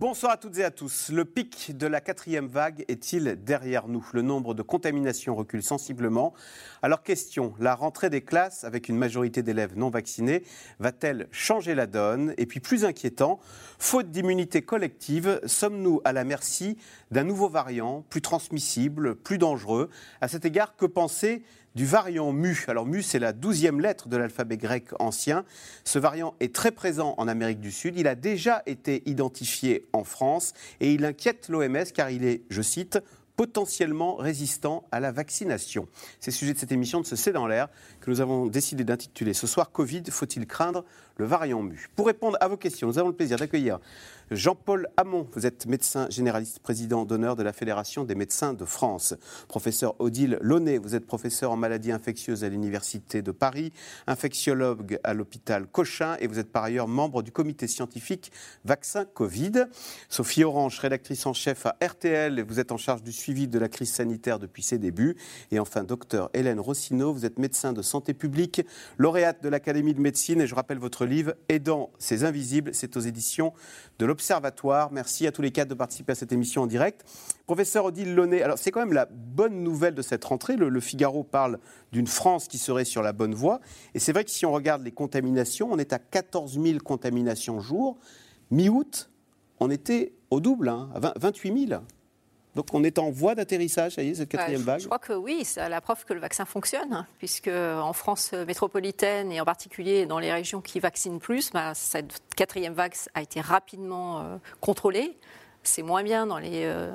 Bonsoir à toutes et à tous. Le pic de la quatrième vague est-il derrière nous? Le nombre de contaminations recule sensiblement. Alors question, la rentrée des classes avec une majorité d'élèves non vaccinés va-t-elle changer la donne? Et puis plus inquiétant, faute d'immunité collective, sommes-nous à la merci d'un nouveau variant, plus transmissible, plus dangereux? À cet égard, que penser du variant mu. Alors mu, c'est la douzième lettre de l'alphabet grec ancien. Ce variant est très présent en Amérique du Sud. Il a déjà été identifié en France et il inquiète l'OMS car il est, je cite, potentiellement résistant à la vaccination. C'est le sujet de cette émission de ce C'est dans l'air que nous avons décidé d'intituler ce soir Covid, faut-il craindre le variant mu? Pour répondre à vos questions, nous avons le plaisir d'accueillir Jean-Paul Hamon, vous êtes médecin généraliste, président d'honneur de la Fédération des médecins de France. Professeur Odile Launay, vous êtes professeur en maladies infectieuses à l'Université de Paris, infectiologue à l'hôpital Cochin et vous êtes par ailleurs membre du comité scientifique vaccin Covid. Sophie Orange, rédactrice en chef à RTL vous êtes en charge du suivi de la crise sanitaire depuis ses débuts. Et enfin, docteur Hélène Rossino, vous êtes médecin de santé publique, lauréate de l'Académie de médecine et je rappelle votre livre Aidant ces invisibles, c'est aux éditions de l'Observatoire. Merci à tous les quatre de participer à cette émission en direct. Professeur Odile Launay, alors c'est quand même la bonne nouvelle de cette rentrée. Le, Figaro parle d'une France qui serait sur la bonne voie. Et c'est vrai que si on regarde les contaminations, on est à 14 000 contaminations jour. Mi-août, on était au double, hein, à 28 000. Donc on est en voie d'atterrissage, ça y est, cette quatrième vague Je crois que oui, c'est la preuve que le vaccin fonctionne, hein, puisque en France métropolitaine et en particulier dans les régions qui vaccinent plus, bah, cette quatrième vague a été rapidement euh, contrôlée. C'est moins bien dans les euh,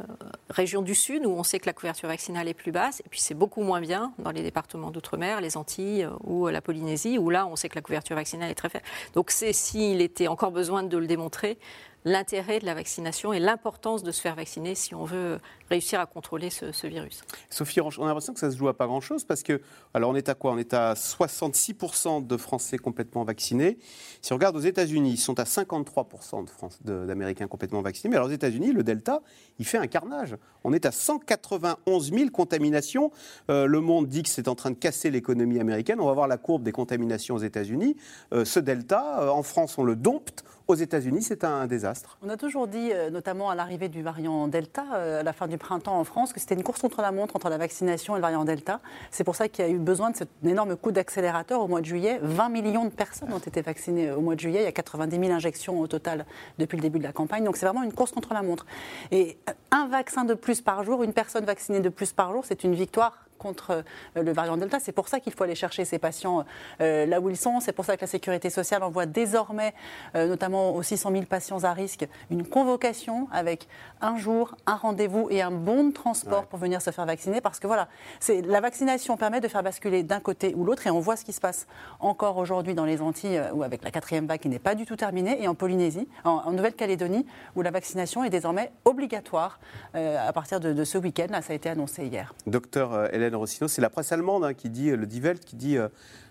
régions du Sud où on sait que la couverture vaccinale est plus basse, et puis c'est beaucoup moins bien dans les départements d'outre-mer, les Antilles euh, ou la Polynésie, où là on sait que la couverture vaccinale est très faible. Donc c'est s'il était encore besoin de le démontrer, l'intérêt de la vaccination et l'importance de se faire vacciner si on veut réussir à contrôler ce, virus. Sophie on a l'impression que ça se joue à pas grand-chose parce que, alors on est à quoi? On est à 66% de Français complètement vaccinés. Si on regarde aux États-Unis, ils sont à 53% d'Américains complètement vaccinés. Mais alors aux États-Unis, le Delta, il fait un carnage. On est à 191 000 contaminations. Euh, le Monde dit que c'est en train de casser l'économie américaine. On va voir la courbe des contaminations aux États-Unis. Euh, ce Delta, euh, en France, on le dompte. Aux États-Unis, c'est un désastre. On a toujours dit, notamment à l'arrivée du variant Delta, à la fin du printemps en France, que c'était une course contre la montre entre la vaccination et le variant Delta. C'est pour ça qu'il y a eu besoin de cet énorme coup d'accélérateur au mois de juillet. 20 millions de personnes ont été vaccinées au mois de juillet. Il y a 90 000 injections au total depuis le début de la campagne. Donc c'est vraiment une course contre la montre. Et un vaccin de plus par jour, une personne vaccinée de plus par jour, c'est une victoire contre euh, le variant Delta. C'est pour ça qu'il faut aller chercher ces patients euh, là où ils sont. C'est pour ça que la sécurité sociale envoie désormais, euh, notamment aux 600 000 patients à risque, une convocation avec un jour, un rendez-vous et un bon de transport pour venir se faire vacciner. Parce que voilà, la vaccination permet de faire basculer d'un côté ou l'autre. Et on voit ce qui se passe encore aujourd'hui dans les Antilles, ou avec la quatrième vague qui n'est pas du tout terminée, et en Polynésie, en, Nouvelle-Calédonie, où la vaccination est désormais obligatoire à partir de, ce week-end. Là, ça a été annoncé hier. Docteur Hélène c'est la presse allemande hein, qui dit, le Die Welt, qui dit euh,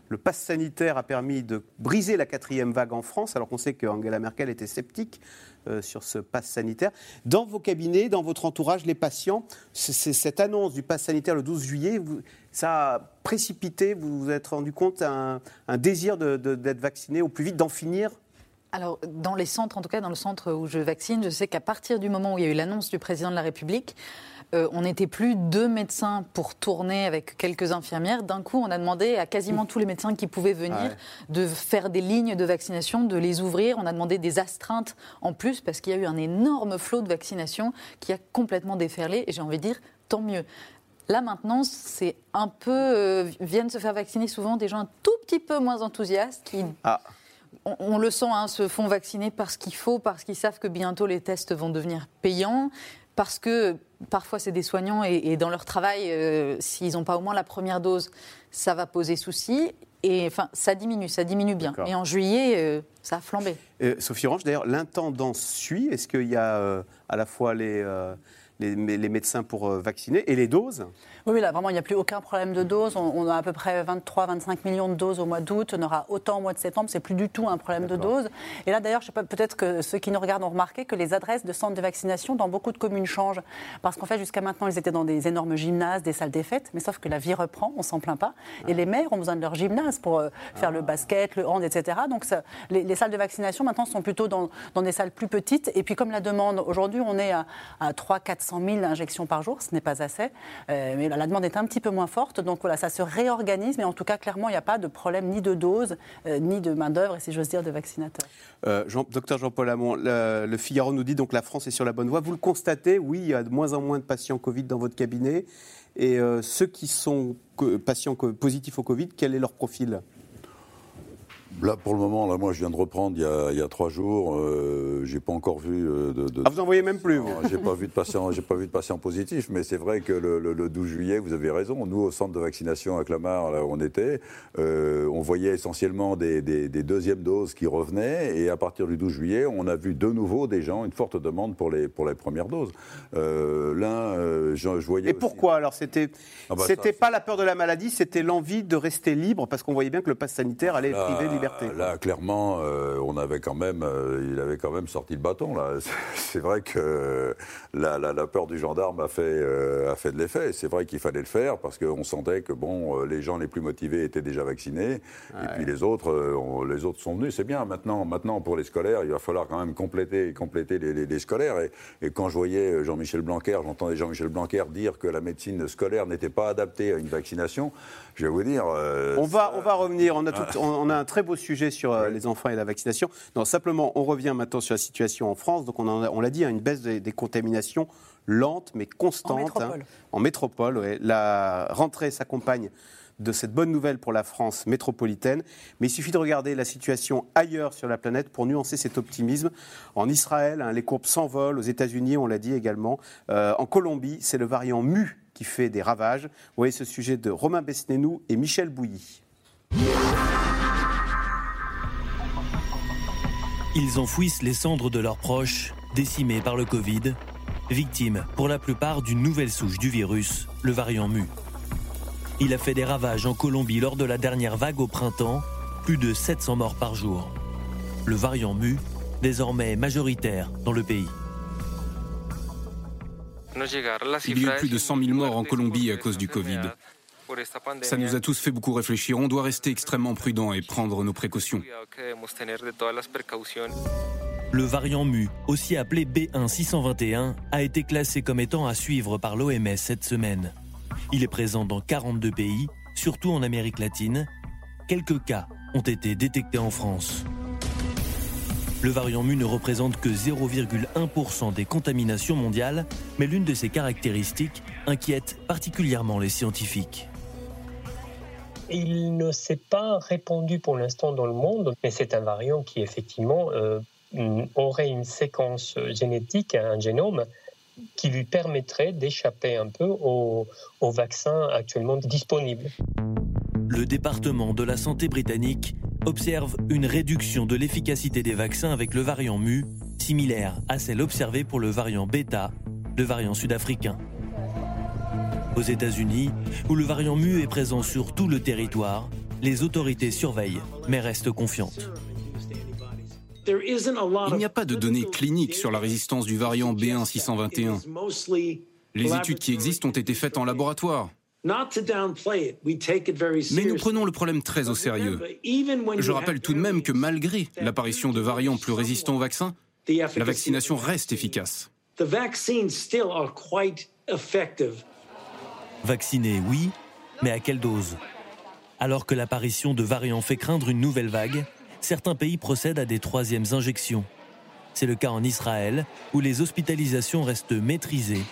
le pass sanitaire a permis de briser la quatrième vague en France, alors qu'on sait qu'Angela Merkel était sceptique euh, sur ce pass sanitaire. Dans vos cabinets, dans votre entourage, les patients, cette annonce du pass sanitaire le 12 juillet, ça a précipité, vous vous êtes rendu compte, un, un désir d'être vacciné au plus vite, d'en finir? Alors, dans les centres, en tout cas dans le centre où je vaccine, je sais qu'à partir du moment où il y a eu l'annonce du président de la République, euh, on n'était plus deux médecins pour tourner avec quelques infirmières. D'un coup, on a demandé à quasiment tous les médecins qui pouvaient venir de faire des lignes de vaccination, de les ouvrir. On a demandé des astreintes en plus parce qu'il y a eu un énorme flot de vaccination qui a complètement déferlé. Et j'ai envie de dire, tant mieux. Là maintenant, c'est un peu euh, viennent se faire vacciner souvent des gens un tout petit peu moins enthousiastes qui ah. on, le sent, hein, se font vacciner parce qu'il faut, parce qu'ils savent que bientôt les tests vont devenir payants, parce que parfois c'est des soignants et, dans leur travail, euh, s'ils n'ont pas au moins la première dose, ça va poser souci. Et enfin, ça diminue, ça diminue bien. Et en juillet, euh, ça a flambé. Sophie Orange, d'ailleurs, l'intendance suit. Est-ce qu'il y a euh, à la fois les les, les médecins pour euh, vacciner et les doses? Oui, là, vraiment, il n'y a plus aucun problème de doses. On, on a à peu près 23-25 millions de doses au mois d'août. On aura autant au mois de septembre. C'est plus du tout un problème de doses. Et là, d'ailleurs, je sais pas, peut-être que ceux qui nous regardent ont remarqué que les adresses de centres de vaccination dans beaucoup de communes changent. Parce qu'en fait, jusqu'à maintenant, ils étaient dans des énormes gymnases, des salles des fêtes. Mais sauf que la vie reprend, on s'en plaint pas. Et les maires ont besoin de leur gymnase pour euh, faire le basket, le hand, etc. Donc, ça- les, les salles de vaccination, maintenant, sont plutôt dans, dans des salles plus petites. Et puis, comme la demande, aujourd'hui, on est à, à 3 400 000 injections par jour. Ce n'est pas assez. Euh, mais la, demande est un petit peu moins forte. Donc, ça se réorganise. Mais en tout cas, clairement, il n'y a pas de problème ni de dose, euh, ni de main-d'œuvre, si j'ose dire, de vaccinateurs. Euh, Jean- docteur Jean-Paul Hamon, le, Figaro nous dit donc la France est sur la bonne voie. Vous le constatez, oui, il y a de moins en moins de patients Covid dans votre cabinet. Et euh, ceux qui sont patients positifs au Covid, quel est leur profil? Là, pour le moment, là, moi, je viens de reprendre il y a, il y a trois jours. Euh, j'ai pas encore vu euh, de. de- Ah, vous en voyez même plus, J'ai pas vu de patient, j'ai pas vu de patient positif, mais c'est vrai que le, le- le 12 juillet, vous avez raison. Nous, au centre de vaccination à Clamart, là où on était, euh, on voyait essentiellement des, des- des deuxièmes doses qui revenaient, et à partir du 12 juillet, on a vu de nouveau des gens une forte demande pour les pour les premières doses. Euh, L'un, euh, je, je voyais. Et aussi- pourquoi alors C'était Ah bah, c'était pas la peur de la maladie, c'était l'envie de rester libre, parce qu'on voyait bien que le pass sanitaire allait Là, priver de liberté. Là, clairement, euh, on avait quand même, euh, il avait quand même sorti le bâton. Là, c'est vrai que la, la- la peur du gendarme a fait, euh, a fait de l'effet. C'est vrai qu'il fallait le faire parce qu'on sentait que bon, les gens les plus motivés étaient déjà vaccinés, et puis les autres, on- les autres sont venus. C'est bien. Maintenant, maintenant pour les scolaires, il va falloir quand même compléter, compléter les, les- les scolaires. Et, et quand je voyais Jean-Michel Blanquer, j'entendais Jean-Michel Blanquer dire que la médecine scolaire n'était pas adaptée à une vaccination. Je vais vous dire. euh, On va, ça- on va revenir. On a, tout- on, on a un très beau sujet sur euh, les enfants et la vaccination. Non, simplement, on revient maintenant sur la situation en France. Donc, on, en a- on l'a dit, hein, une baisse des, des contaminations lente mais constante. En métropole. hein. en métropole, ouais. La rentrée s'accompagne de cette bonne nouvelle pour la France métropolitaine. Mais il suffit de regarder la situation ailleurs sur la planète pour nuancer cet optimisme. En Israël, hein, les courbes s'envolent. Aux États-Unis, on l'a dit également. Euh, en Colombie, c'est le variant MU qui fait des ravages. Vous voyez ce sujet de Romain Besnénou et Michel Bouilly. Ils enfouissent les cendres de leurs proches, décimés par le Covid, victimes pour la plupart d'une nouvelle souche du virus, le variant MU. Il a fait des ravages en Colombie lors de la dernière vague au printemps, plus de 700 morts par jour. Le variant MU, désormais majoritaire dans le pays. Il y a eu plus de 100 000 morts en Colombie à cause du Covid. Ça nous a tous fait beaucoup réfléchir. On doit rester extrêmement prudent et prendre nos précautions. Le variant MU, aussi appelé B1621, a été classé comme étant à suivre par l'OMS cette semaine. Il est présent dans 42 pays, surtout en Amérique latine. Quelques cas ont été détectés en France. Le variant MU ne représente que 0,1% des contaminations mondiales, mais l'une de ses caractéristiques inquiète particulièrement les scientifiques. Il ne s'est pas répandu pour l'instant dans le monde, mais c'est un variant qui effectivement euh, aurait une séquence génétique, un génome, qui lui permettrait d'échapper un peu aux, aux vaccins actuellement disponibles. Le département de la santé britannique observe une réduction de l'efficacité des vaccins avec le variant MU, similaire à celle observée pour le variant Beta, le variant sud-africain. Aux États-Unis, où le variant MU est présent sur tout le territoire, les autorités surveillent, mais restent confiantes. Il n'y a pas de données cliniques sur la résistance du variant B1621. Les études qui existent ont été faites en laboratoire. Mais nous prenons le problème très au sérieux. Je rappelle tout de même que malgré l'apparition de variants plus résistants au vaccin, la vaccination reste efficace. Vaccinés, oui, mais à quelle dose? Alors que l'apparition de variants fait craindre une nouvelle vague, certains pays procèdent à des troisièmes injections. C'est le cas en Israël, où les hospitalisations restent maîtrisées,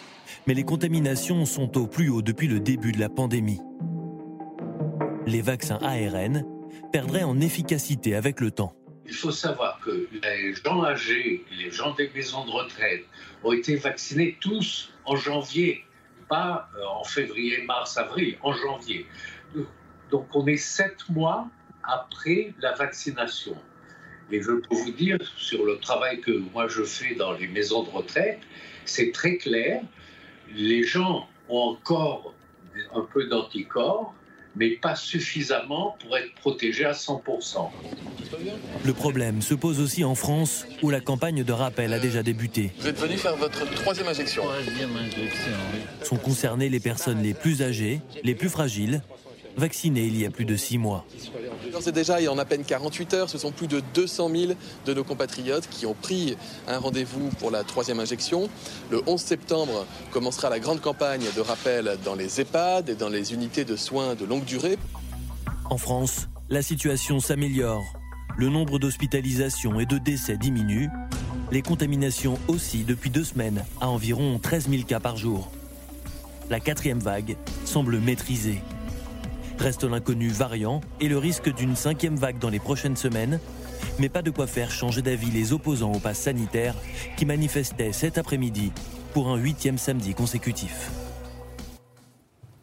mais les contaminations sont au plus haut depuis le début de la pandémie. Les vaccins ARN perdraient en efficacité avec le temps. Il faut savoir que les gens âgés, les gens des maisons de retraite ont été vaccinés tous en janvier, pas euh, en février, mars, avril, en janvier. Donc on est sept mois après la vaccination. Et je peux vous dire, sur le travail que moi je fais dans les maisons de retraite, c'est très clair. les gens ont encore un peu d'anticorps, mais pas suffisamment pour être protégés à 100%. Le problème se pose aussi en France, où la campagne de rappel a déjà débuté. Vous êtes venu faire votre troisième injection. Sont concernées les personnes les plus âgées, les plus fragiles, vaccinées il y a plus de six mois. C'est déjà, et en à peine 48 heures, ce sont plus de 200 000 de nos compatriotes qui ont pris un rendez-vous pour la troisième injection. Le 11 septembre commencera la grande campagne de rappel dans les EHPAD et dans les unités de soins de longue durée. En France, la situation s'améliore. Le nombre d'hospitalisations et de décès diminue. Les contaminations aussi depuis deux semaines, à environ 13 000 cas par jour. La quatrième vague semble maîtrisée. Reste l'inconnu variant et le risque d'une cinquième vague dans les prochaines semaines, mais pas de quoi faire changer d'avis les opposants au pass sanitaire qui manifestaient cet après-midi pour un huitième samedi consécutif.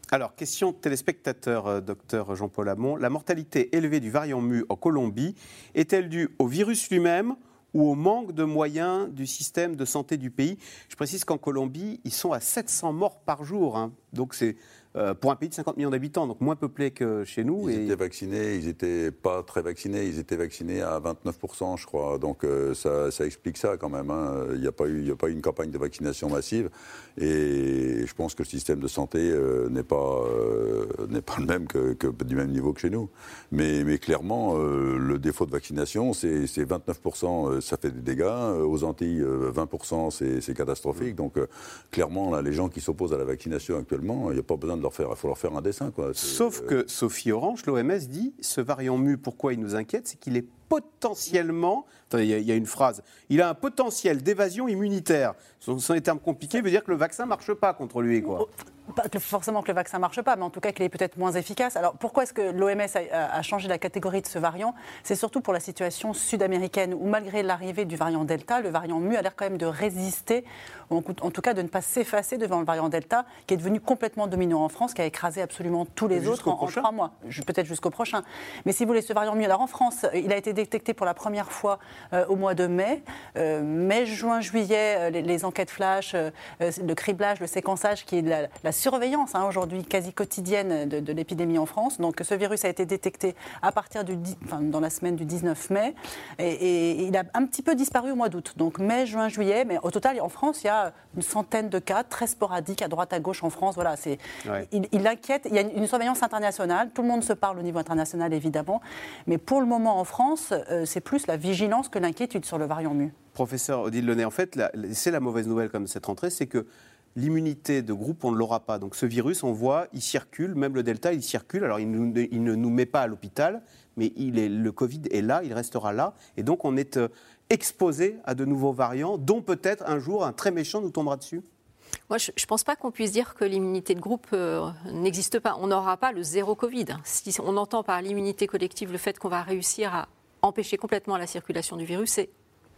Alors, question téléspectateur, euh, docteur Jean-Paul Hamon. La mortalité élevée du variant mu en Colombie est-elle due au virus lui-même ou au manque de moyens du système de santé du pays? Je précise qu'en Colombie, ils sont à 700 morts par jour. Hein. Donc, c'est euh, pour un pays de 50 millions d'habitants, donc moins peuplé que chez nous. Ils étaient vaccinés, ils n'étaient pas très vaccinés, ils étaient vaccinés à 29%, je crois. Donc euh, ça, ça, explique ça quand même. Hein. Il n'y a, pas eu, a pas eu une campagne de vaccination massive. Et je pense que le système de santé euh, n'est pas, n'est pas le même que, du même niveau que chez nous. Mais, mais clairement, le défaut de vaccination, c'est 29%, ça fait des dégâts. Aux Antilles, 20%, c'est catastrophique. Donc clairement, là, les gens qui s'opposent à la vaccination actuellement, il n'y a pas besoin de il faut leur faire un dessin. Quoi. Sauf que Sophie Orange, l'OMS dit, ce variant mu, pourquoi il nous inquiète, c'est qu'il est potentiellement, il y, a une phrase, il a un potentiel d'évasion immunitaire. Ce sont des termes compliqués, veut dire que le vaccin ne marche pas contre lui. Quoi pas forcément que le vaccin ne marche pas, mais en tout cas qu'il est peut-être moins efficace. Alors pourquoi est-ce que l'OMS a, changé la catégorie de ce variant? C'est surtout pour la situation sud-américaine où malgré l'arrivée du variant Delta, le variant Mu a l'air quand même de résister, en, tout cas de ne pas s'effacer devant le variant Delta, qui est devenu complètement dominant en France, qui a écrasé absolument tous les autres en, trois mois, peut-être jusqu'au prochain. Mais si vous voulez, ce variant Mu, alors en France, il a été détecté pour la première fois au mois de mai. Euh, mai, juin, juillet, euh, les, enquêtes flash, le criblage, le séquençage, qui est la, la surveillance hein, aujourd'hui quasi quotidienne de, l'épidémie en France. Donc ce virus a été détecté à partir du, dans la semaine du 19 mai et, il a un petit peu disparu au mois d'août. Donc mai, juin, juillet, mais au total en France il y a une centaine de cas très sporadiques à droite à gauche en France. Voilà, c'est il, inquiète. Il y a une, surveillance internationale. Tout le monde se parle au niveau international évidemment, mais pour le moment en France euh, c'est plus la vigilance que l'inquiétude sur le variant mu. Professeur Odile Lenné, en fait, c'est la mauvaise nouvelle comme cette rentrée, c'est que l'immunité de groupe, on ne l'aura pas. Donc ce virus, on voit, il circule, même le Delta, il circule. Alors il, ne nous met pas à l'hôpital, mais il est, le Covid est là, il restera là. Et donc on est euh, exposé à de nouveaux variants, dont peut-être un jour un très méchant nous tombera dessus. Moi, je ne pense pas qu'on puisse dire que l'immunité de groupe euh, n'existe pas. On n'aura pas le zéro Covid. Si on entend par l'immunité collective le fait qu'on va réussir à empêcher complètement la circulation du virus, c'est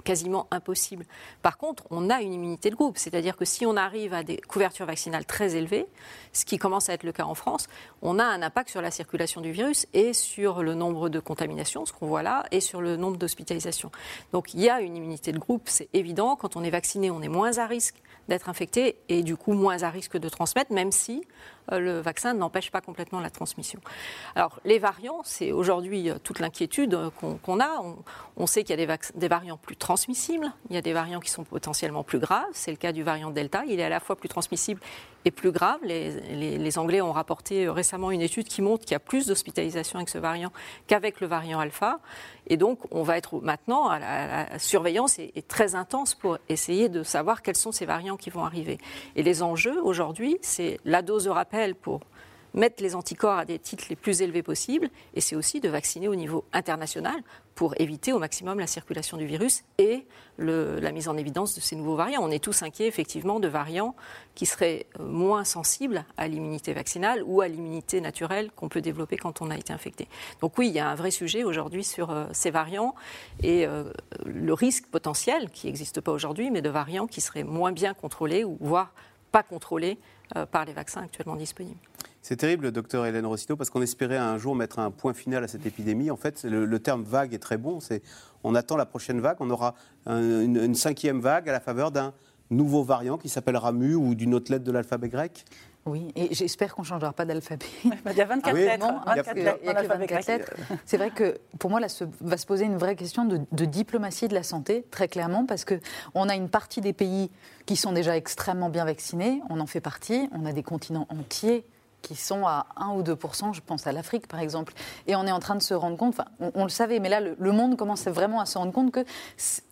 quasiment impossible. Par contre, on a une immunité de groupe, c'est-à-dire que si on arrive à des couvertures vaccinales très élevées, ce qui commence à être le cas en France, on a un impact sur la circulation du virus et sur le nombre de contaminations, ce qu'on voit là, et sur le nombre d'hospitalisations. Donc il y a une immunité de groupe, c'est évident. Quand on est vacciné, on est moins à risque d'être infecté et du coup moins à risque de transmettre, même si euh, le vaccin n'empêche pas complètement la transmission. Alors les variants, c'est aujourd'hui euh, toute l'inquiétude euh, qu'on a. On, sait qu'il y a des, des, variants plus il y a des variants qui sont potentiellement plus graves. C'est le cas du variant Delta. Il est à la fois plus transmissible et plus grave. Les, Anglais ont rapporté récemment une étude qui montre qu'il y a plus d'hospitalisation avec ce variant qu'avec le variant Alpha. Et donc, on va être maintenant à la, surveillance est, très intense pour essayer de savoir quels sont ces variants qui vont arriver. Et les enjeux aujourd'hui, c'est la dose de rappel pour mettre les anticorps à des titres les plus élevés possibles, et c'est aussi de vacciner au niveau international pour éviter au maximum la circulation du virus et la mise en évidence de ces nouveaux variants. On est tous inquiets effectivement de variants qui seraient euh, moins sensibles à l'immunité vaccinale ou à l'immunité naturelle qu'on peut développer quand on a été infecté. Donc oui, il y a un vrai sujet aujourd'hui sur euh, ces variants et euh, le risque potentiel, qui n'existe pas aujourd'hui, mais de variants qui seraient moins bien contrôlés ou voire pas contrôlés par les vaccins actuellement disponibles. C'est terrible, docteur Hélène Rossito, parce qu'on espérait un jour mettre un point final à cette épidémie. En fait, le, terme vague est très bon. On attend la prochaine vague. On aura une, cinquième vague à la faveur d'un nouveau variant qui s'appellera Mu ou d'une autre lettre de l'alphabet grec oui, et j'espère qu'on ne changera pas d'alphabet. Bah, il y a 24 lettres. lettres C'est vrai que pour moi, là, se, va se poser une vraie question de, de, diplomatie de la santé, très clairement, parce qu'on a une partie des pays qui sont déjà extrêmement bien vaccinés, on en fait partie, on a des continents entiers qui sont à 1 ou 2% je pense à l'Afrique par exemple. Et on est en train de se rendre compte, enfin, on, le savait, mais là, le, monde commence vraiment à se rendre compte que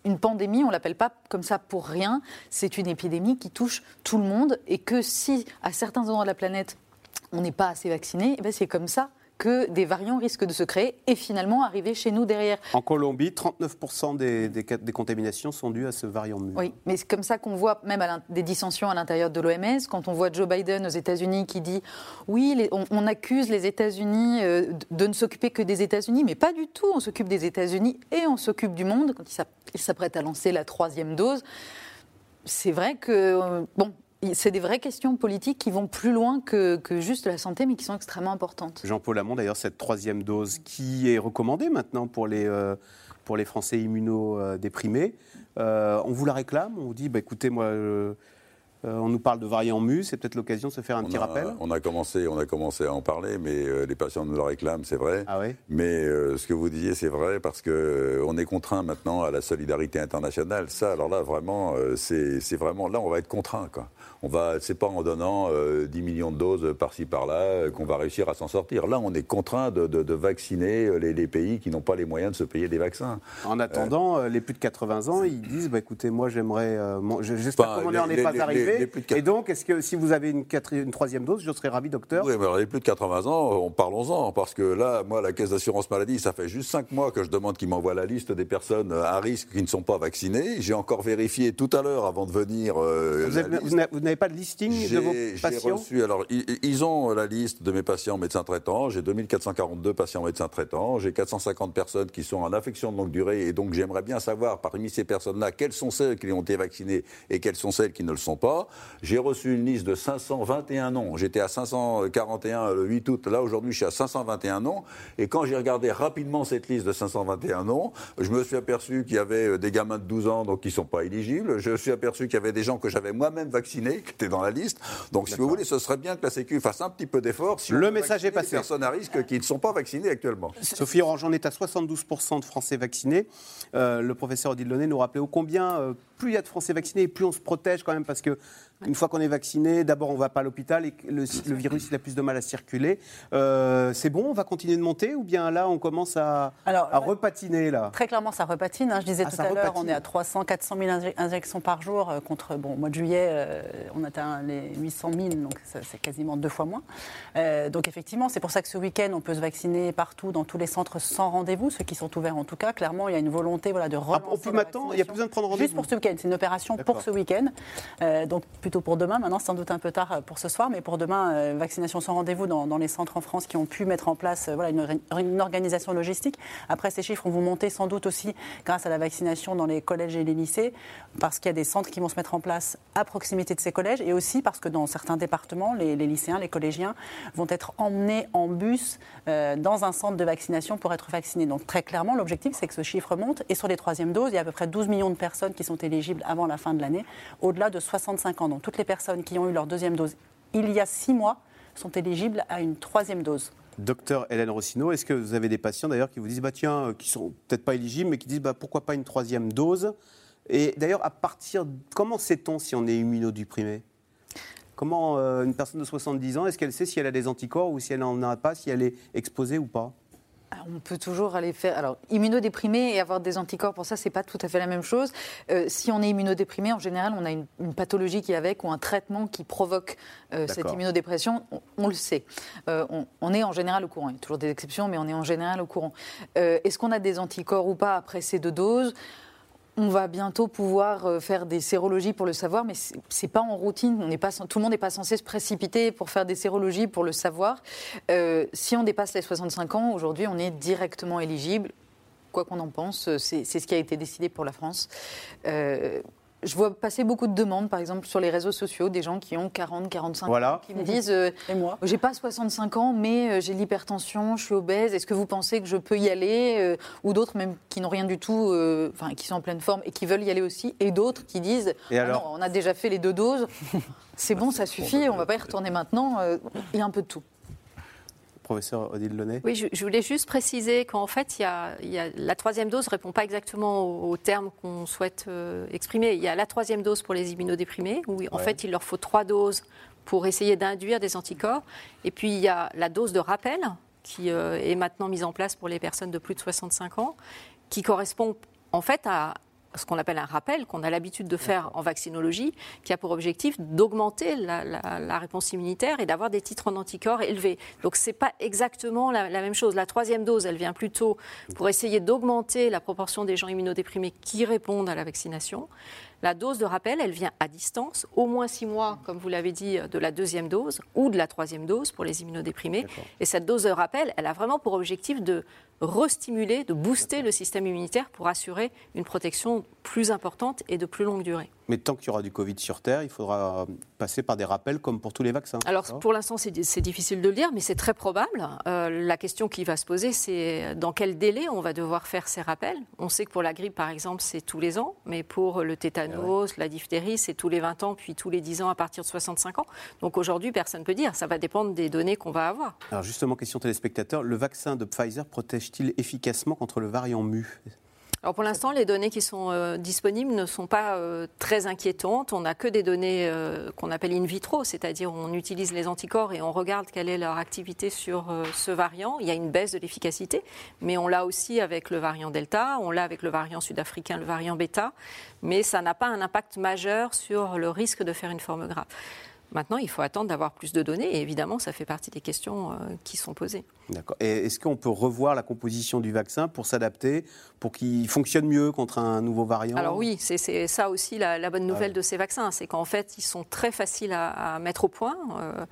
une pandémie, on l'appelle pas comme ça pour rien, c'est une épidémie qui touche tout le monde et que si à certains endroits de la planète, on n'est pas assez vacciné, eh ben, c'est comme ça que des variants risquent de se créer et finalement arriver chez nous derrière. En Colombie, 39% des, des, des, contaminations sont dues à ce variant mu. Oui, mais c'est comme ça qu'on voit même des dissensions à l'intérieur de l'OMS. Quand on voit Joe Biden aux États-Unis qui dit oui, on, accuse les États-Unis euh, de ne s'occuper que des États-Unis, mais pas du tout. On s'occupe des États-Unis et on s'occupe du monde quand il s'apprête à lancer la troisième dose. C'est vrai que, euh, bon, c'est des vraies questions politiques qui vont plus loin que, juste la santé, mais qui sont extrêmement importantes. Jean-Paul Hamon, d'ailleurs, cette troisième dose qui est recommandée maintenant pour les, euh, pour les Français immunodéprimés, euh, on vous la réclame On vous dit, bah, écoutez, moi, euh, on nous parle de variant mu, c'est peut-être l'occasion de se faire un petit rappel on a, commencé, on a commencé à en parler, mais euh, les patients nous le réclament, c'est vrai. Ah mais euh, ce que vous disiez, c'est vrai, parce qu'on est contraint maintenant à la solidarité internationale. Ça, alors là, vraiment, c'est vraiment, là, on va être contraint. Quoi. On va, c'est pas en donnant 10 millions de doses par-ci par-là qu'on va réussir à s'en sortir. Là, on est contraint de, vacciner les, pays qui n'ont pas les moyens de se payer des vaccins. En attendant, les plus de 80 ans, ils disent, bah, écoutez, moi, j'aimerais, j'espère qu'on n'en est pas arrivé. Et donc, est-ce que si vous avez une, une troisième dose, je serais ravi, docteur? Oui, mais alors, les plus de 80 ans, on parlons-en, parce que là, moi, la caisse d'assurance maladie, ça fait juste 5 mois que je demande qu'ils m'envoient la liste des personnes à risque qui ne sont pas vaccinées. J'ai encore vérifié tout à l'heure avant de venir. Euh, vous n'avez pas de listing de vos patients? reçu, alors, ils, ont la liste de mes patients médecins traitants. J'ai 2442 patients médecins traitants. J'ai 450 personnes qui sont en affection de longue durée. Et donc, j'aimerais bien savoir, parmi ces personnes-là, quelles sont celles qui ont été vaccinées et quelles sont celles qui ne le sont pas. J'ai reçu une liste de 521 noms. J'étais à 541 le 8 août. Là, aujourd'hui, je suis à 521 noms. Et quand j'ai regardé rapidement cette liste de 521 noms, je me suis aperçu qu'il y avait euh, des gamins de 12 ans donc qui ne sont pas éligibles. Je me suis aperçu qu'il y avait des gens que j'avais moi-même vaccinés qui étaient dans la liste. Donc, si vous voulez, ce serait bien que la Sécu fasse un petit peu d'effort. Si le message est passé. Les personnes à risque qui ne sont pas vaccinées actuellement. Sophie Orange, on est à 72% de Français vaccinés. Euh, le professeur Odile Launay nous rappelait ô combien euh, plus il y a de Français vaccinés, plus on se protège quand même, parce que une fois qu'on est vacciné, d'abord on ne va pas à l'hôpital et le, le, virus il a plus de mal à circuler. Euh, c'est bon, on va continuer de monter ou bien là on commence à, à repatiner là? Très clairement, ça repatine. Hein. Je disais ah, tout à l'heure, on est à 300, 400 000 injections par jour euh, contre, bon, au mois de juillet, euh, on atteint les 800 000, donc c'est quasiment deux fois moins. donc effectivement, c'est pour ça que ce week-end, on peut se vacciner partout, dans tous les centres sans rendez-vous, ceux qui sont ouverts en tout cas. Clairement, il y a une volonté voilà, de relancer. Ah, peut maintenant, il n'y a plus besoin de prendre rendez-vous. Juste pour ce week-end, c'est une opération pour ce week-end. donc plutôt pour demain. Maintenant, c'est sans doute un peu tard euh, pour ce soir, mais pour demain, euh, vaccination sans rendez-vous dans, les centres en France qui ont pu mettre en place euh, voilà, une, organisation logistique. Après, ces chiffres vont monter sans doute aussi grâce à la vaccination dans les collèges et les lycées, parce qu'il y a des centres qui vont se mettre en place à proximité de ces collèges, et aussi parce que dans certains départements, les, lycéens, les collégiens vont être emmenés en bus dans un centre de vaccination pour être vaccinés. Donc très clairement, l'objectif, c'est que ce chiffre monte. Et sur les troisièmes doses, il y a à peu près 12 millions de personnes qui sont éligibles avant la fin de l'année, au-delà de 65 ans. Donc toutes les personnes qui ont eu leur deuxième dose il y a six mois sont éligibles à une troisième dose. Docteur Hélène Rossino, est-ce que vous avez des patients d'ailleurs qui vous disent, bah tiens, euh, qui sont peut-être pas éligibles, mais qui disent, bah, pourquoi pas une troisième dose? Et d'ailleurs, à partir, comment sait-on si on est immunodéprimé? Comment euh, une personne de 70 ans, est-ce qu'elle sait si elle a des anticorps ou si elle n'en a pas, si elle est exposée ou pas? On peut toujours aller faire. Alors, immunodéprimé et avoir des anticorps, pour ça, c'est pas tout à fait la même chose. Euh, si on est immunodéprimé, en général, on a une, pathologie qui est avec ou un traitement qui provoque euh, cette immunodépression. On, le sait. Euh, on, est en général au courant. Il y a toujours des exceptions, mais on est en général au courant. Est-ce qu'on a des anticorps ou pas après ces deux doses? On va bientôt pouvoir euh, faire des sérologies pour le savoir, mais c'est pas en routine. Tout le monde n'est pas censé se précipiter pour faire des sérologies pour le savoir. Euh, si on dépasse les 65 ans, aujourd'hui, on est directement éligible. Quoi qu'on en pense, c'est ce qui a été décidé pour la France. Euh, je vois passer beaucoup de demandes, par exemple, sur les réseaux sociaux, des gens qui ont 40, 45 ans, qui me disent euh, Et moi J'ai pas 65 ans, mais euh, j'ai l'hypertension, je suis obèse, est-ce que vous pensez que je peux y aller euh, Ou d'autres, même qui n'ont rien du tout, enfin, qui sont en pleine forme et qui veulent y aller aussi. Et d'autres qui disent Et Ah alors non, on a déjà fait les deux doses, c'est bon, ça suffit, on va pas y retourner maintenant. Il y a un peu de tout. Professeur Odile Launay Oui, je, je voulais juste préciser qu'en fait, il y a, il y a- la troisième dose ne répond pas exactement aux, aux termes qu'on souhaite euh, exprimer. Il y a la troisième dose pour les immunodéprimés, où en Ouais. fait, il leur faut trois doses pour essayer d'induire des anticorps. Et puis, il y a la dose de rappel, qui euh, est maintenant mise en place pour les personnes de plus de 65 ans, qui correspond en fait à ce qu'on appelle un rappel, qu'on a l'habitude de faire en vaccinologie, qui a pour objectif d'augmenter la, la- la réponse immunitaire et d'avoir des titres en anticorps élevés. Donc ce n'est pas exactement la, la même chose. La troisième dose, elle vient plutôt pour essayer d'augmenter la proportion des gens immunodéprimés qui répondent à la vaccination. La dose de rappel, elle vient à distance, au moins six mois, comme vous l'avez dit, de la deuxième dose ou de la troisième dose pour les immunodéprimés. Et cette dose de rappel, elle a vraiment pour objectif de restimuler, de booster le système immunitaire pour assurer une protection plus importante et de plus longue durée. Mais tant qu'il y aura du Covid sur Terre, il faudra passer par des rappels comme pour tous les vaccins. Alors pour l'instant, c'est difficile de le dire, mais c'est très probable. Euh, la question qui va se poser, c'est dans quel délai on va devoir faire ces rappels? On sait que pour la grippe, par exemple, c'est tous les ans, mais pour le tétanos, la diphtérie, c'est tous les 20 ans, puis tous les 10 ans à partir de 65 ans. Donc aujourd'hui, personne ne peut dire. Ça va dépendre des données qu'on va avoir. Alors justement, question téléspectateur, le vaccin de Pfizer protège-t-il efficacement contre le variant mu? Pour l'instant, les données qui sont euh, disponibles ne sont pas euh, très inquiétantes. On n'a que des données euh, qu'on appelle in vitro, c'est-à-dire on utilise les anticorps et on regarde quelle est leur activité sur ce variant. Il y a une baisse de l'efficacité, mais on l'a aussi avec le variant Delta, on l'a avec le variant sud-africain, le variant Beta, mais ça n'a pas un impact majeur sur le risque de faire une forme grave. Maintenant, il faut attendre d'avoir plus de données et évidemment, ça fait partie des questions euh, qui sont posées. D'accord. Et est-ce qu'on peut revoir la composition du vaccin pour s'adapter, pour qu'il fonctionne mieux contre un nouveau variant? Alors oui, c'est- c'est ça aussi la, la bonne nouvelle Ah ouais. de ces vaccins, c'est qu'en fait, ils sont très faciles à, à mettre au point. Euh,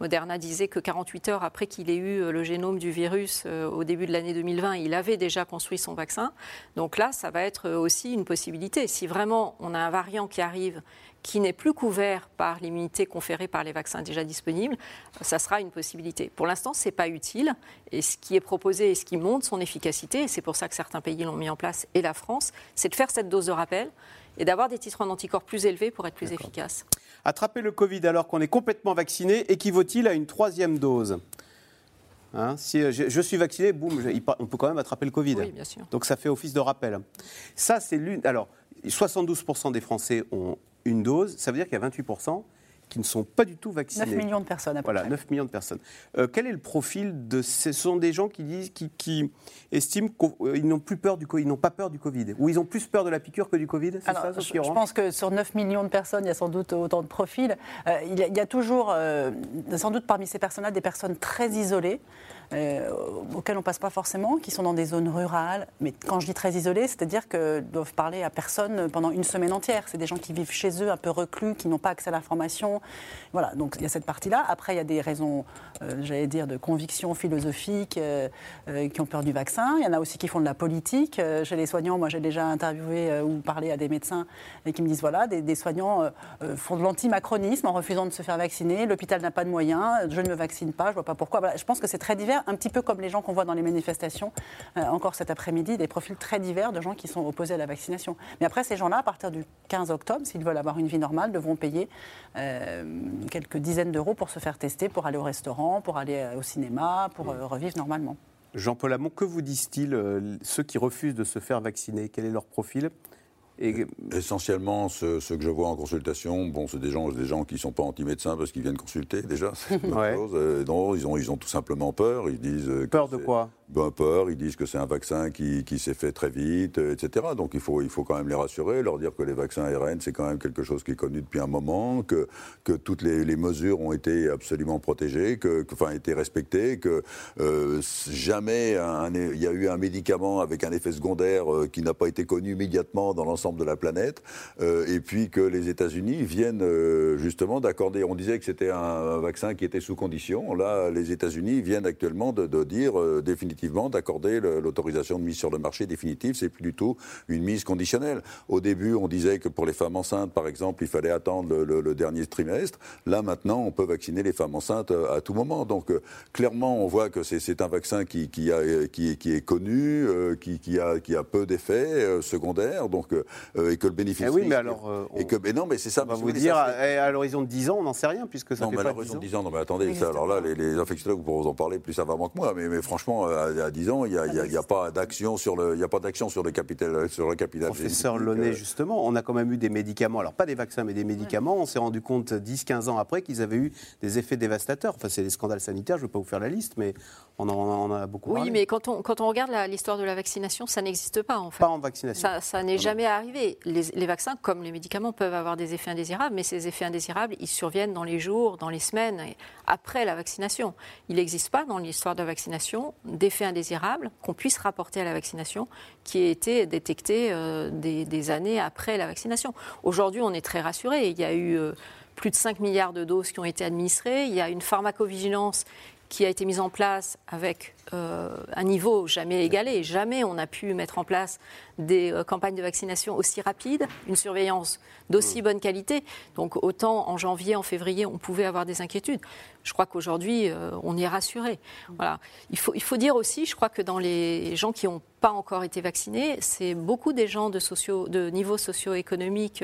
Moderna disait que 48 heures après qu'il ait eu euh, le génome du virus euh, au début de l'année 2020, il avait déjà construit son vaccin. Donc là, ça va être aussi une possibilité. Si vraiment on a un variant qui arrive qui n'est plus couvert par l'immunité conférée par les vaccins déjà disponibles, ça sera une possibilité. Pour l'instant, ce n'est pas utile. Et ce qui est proposé et ce qui montre son efficacité, et c'est pour ça que certains pays l'ont mis en place, et la France, c'est de faire cette dose de rappel et d'avoir des titres en anticorps plus élevés pour être plus efficace. Attraper le Covid alors qu'on est complètement vacciné équivaut-il à une troisième dose? Hein, si euh, je, je suis vacciné, boum, on peut quand même attraper le Covid. Oui, bien sûr. Donc ça fait office de rappel. Ça, c'est l'une. Alors, 72% des Français ont une dose. Ça veue dire qu'il y a 28% qui ne sont pas du tout vaccinés. 9 millions de personnes à peu Voilà, près. 9 millions de personnes. Euh, quel est le profil de ces... Ce sont des gens qui, disent, qui, qui estiment qu'ils n'ont plus peur du ils n'ont pas peur du Covid, ou ils ont plus peur de la piqûre que du Covid, c'est Alors, ça, je, je pense que sur 9 millions de personnes, il y a sans doute autant de profils. Euh, il, y a, il y a toujours, euh, sans doute parmi ces personnes-là, des personnes très isolées, euh, auxquelles on ne passe pas forcément, qui sont dans des zones rurales. Mais quand je dis très isolées, c'est-à-dire qu'ils doivent parler à personne pendant une semaine entière. C'est des gens qui vivent chez eux, un peu reclus, qui n'ont pas accès à l'information. Voilà, donc il y a cette partie-là. Après, il y a des raisons, euh, j'allais dire, de conviction philosophique, euh, euh, qui ont peur du vaccin. Il y en a aussi qui font de la politique. Chez les soignants, moi j'ai déjà interviewé ou parlé à des médecins et qui me disent voilà, des, soignants font de l'antimacronisme en refusant de se faire vacciner. L'hôpital n'a pas de moyens, je ne me vaccine pas, je vois pas pourquoi. Je pense que c'est très divers, un petit peu comme les gens qu'on voit dans les manifestations euh, encore cet après-midi, des profils très divers de gens qui sont opposés à la vaccination. Mais après, ces gens-là, à partir du 15 octobre, s'ils veulent avoir une vie normale, devront payer euh, quelques dizaines d'euros pour se faire tester, pour aller au restaurant, pour aller euh, au cinéma, pour euh, revivre normalement. Jean-Paul Hamon, que vous disent-ils, ceux qui refusent de se faire vacciner? Quel est leur profil? Et Essentiellement, ceux, ceux que je vois en consultation, bon, c'est des gens, des gens qui ne sont pas anti-médecins parce qu'ils viennent consulter déjà. C'est une Ouais. chose. Euh, non, ils ont, ils ont tout simplement peur. Ils disent euh, Peur de quoi? Ben, peur, ils disent que c'est un vaccin qui, qui s'est fait très vite, euh, etc. Donc il faut, il faut quand même les rassurer, leur dire que les vaccins ARN, c'est quand même quelque chose qui est connu depuis un moment, que, que toutes les, mesures ont été absolument protégées, que, enfin, été respectées, que euh, jamais il y a eu un médicament avec un effet secondaire euh, qui n'a pas été connu immédiatement dans l'ensemble de la planète, euh, et puis que les États-Unis viennent justement d'accorder, on disait que c'était un, vaccin qui était sous condition, là les États-Unis viennent actuellement de, dire définitivement d'accorder l'autorisation de mise sur le marché définitive. C'est plus du tout une mise conditionnelle. Au début, on disait que pour les femmes enceintes, par exemple, il fallait attendre le, dernier trimestre. Là, maintenant, on peut vacciner les femmes enceintes à tout moment. Donc, euh, clairement, on voit que c'est un vaccin qui, a, qui, est connu, euh, qui, a, qui a peu d'effets secondaires, donc, et que le bénéfice. Eh oui, mais alors. et que, mais non, mais c'est ça. On va vous dire, à, l'horizon de 10 ans, on n'en sait rien, puisque ça non, fait mais pas à l'horizon de 10 ans, non, mais attendez, ça, alors là, les, les infectiologues pourront vous en parler plus savamment que moi, mais, mais franchement, à, 10 ans, il n'y a, a, a, pas d'action sur le, il y a pas d'action sur le capital, sur le capital. Professeur Launay, justement, on a quand même eu des médicaments, alors pas des vaccins, mais des médicaments. On s'est rendu compte 10-15 ans après qu'ils avaient eu des effets dévastateurs. Enfin, c'est des scandales sanitaires. Je ne vais pas vous faire la liste, mais on en, a beaucoup. Oui, mais quand on, quand on regarde l'histoire de la vaccination, ça n'existe pas en fait. Pas en vaccination. Ça, n'est jamais arrivé. Les, les vaccins, comme les médicaments, peuvent avoir des effets indésirables, mais ces effets indésirables, ils surviennent dans les jours, dans les semaines après la vaccination. Il n'existe pas dans l'histoire de la vaccination d'effets indésirables qu'on puisse rapporter à la vaccination qui aient été détectés euh, des, années après la vaccination. Aujourd'hui, on est très rassuré. Il y a eu euh, plus de 5 milliards de doses qui ont été administrées. Il y a une pharmacovigilance qui a été mise en place avec euh, un niveau jamais égalé. Jamais on a pu mettre en place des euh, campagnes de vaccination aussi rapides, une surveillance d'aussi mm. bonne qualité. Donc autant en janvier, en février, on pouvait avoir des inquiétudes. Je crois qu'aujourd'hui, euh, on est rassuré. Mm. Voilà. Il, faut, il faut dire aussi, je crois que dans les gens qui n'ont pas encore été vaccinés, c'est beaucoup des gens de, socio, de niveau socio-économique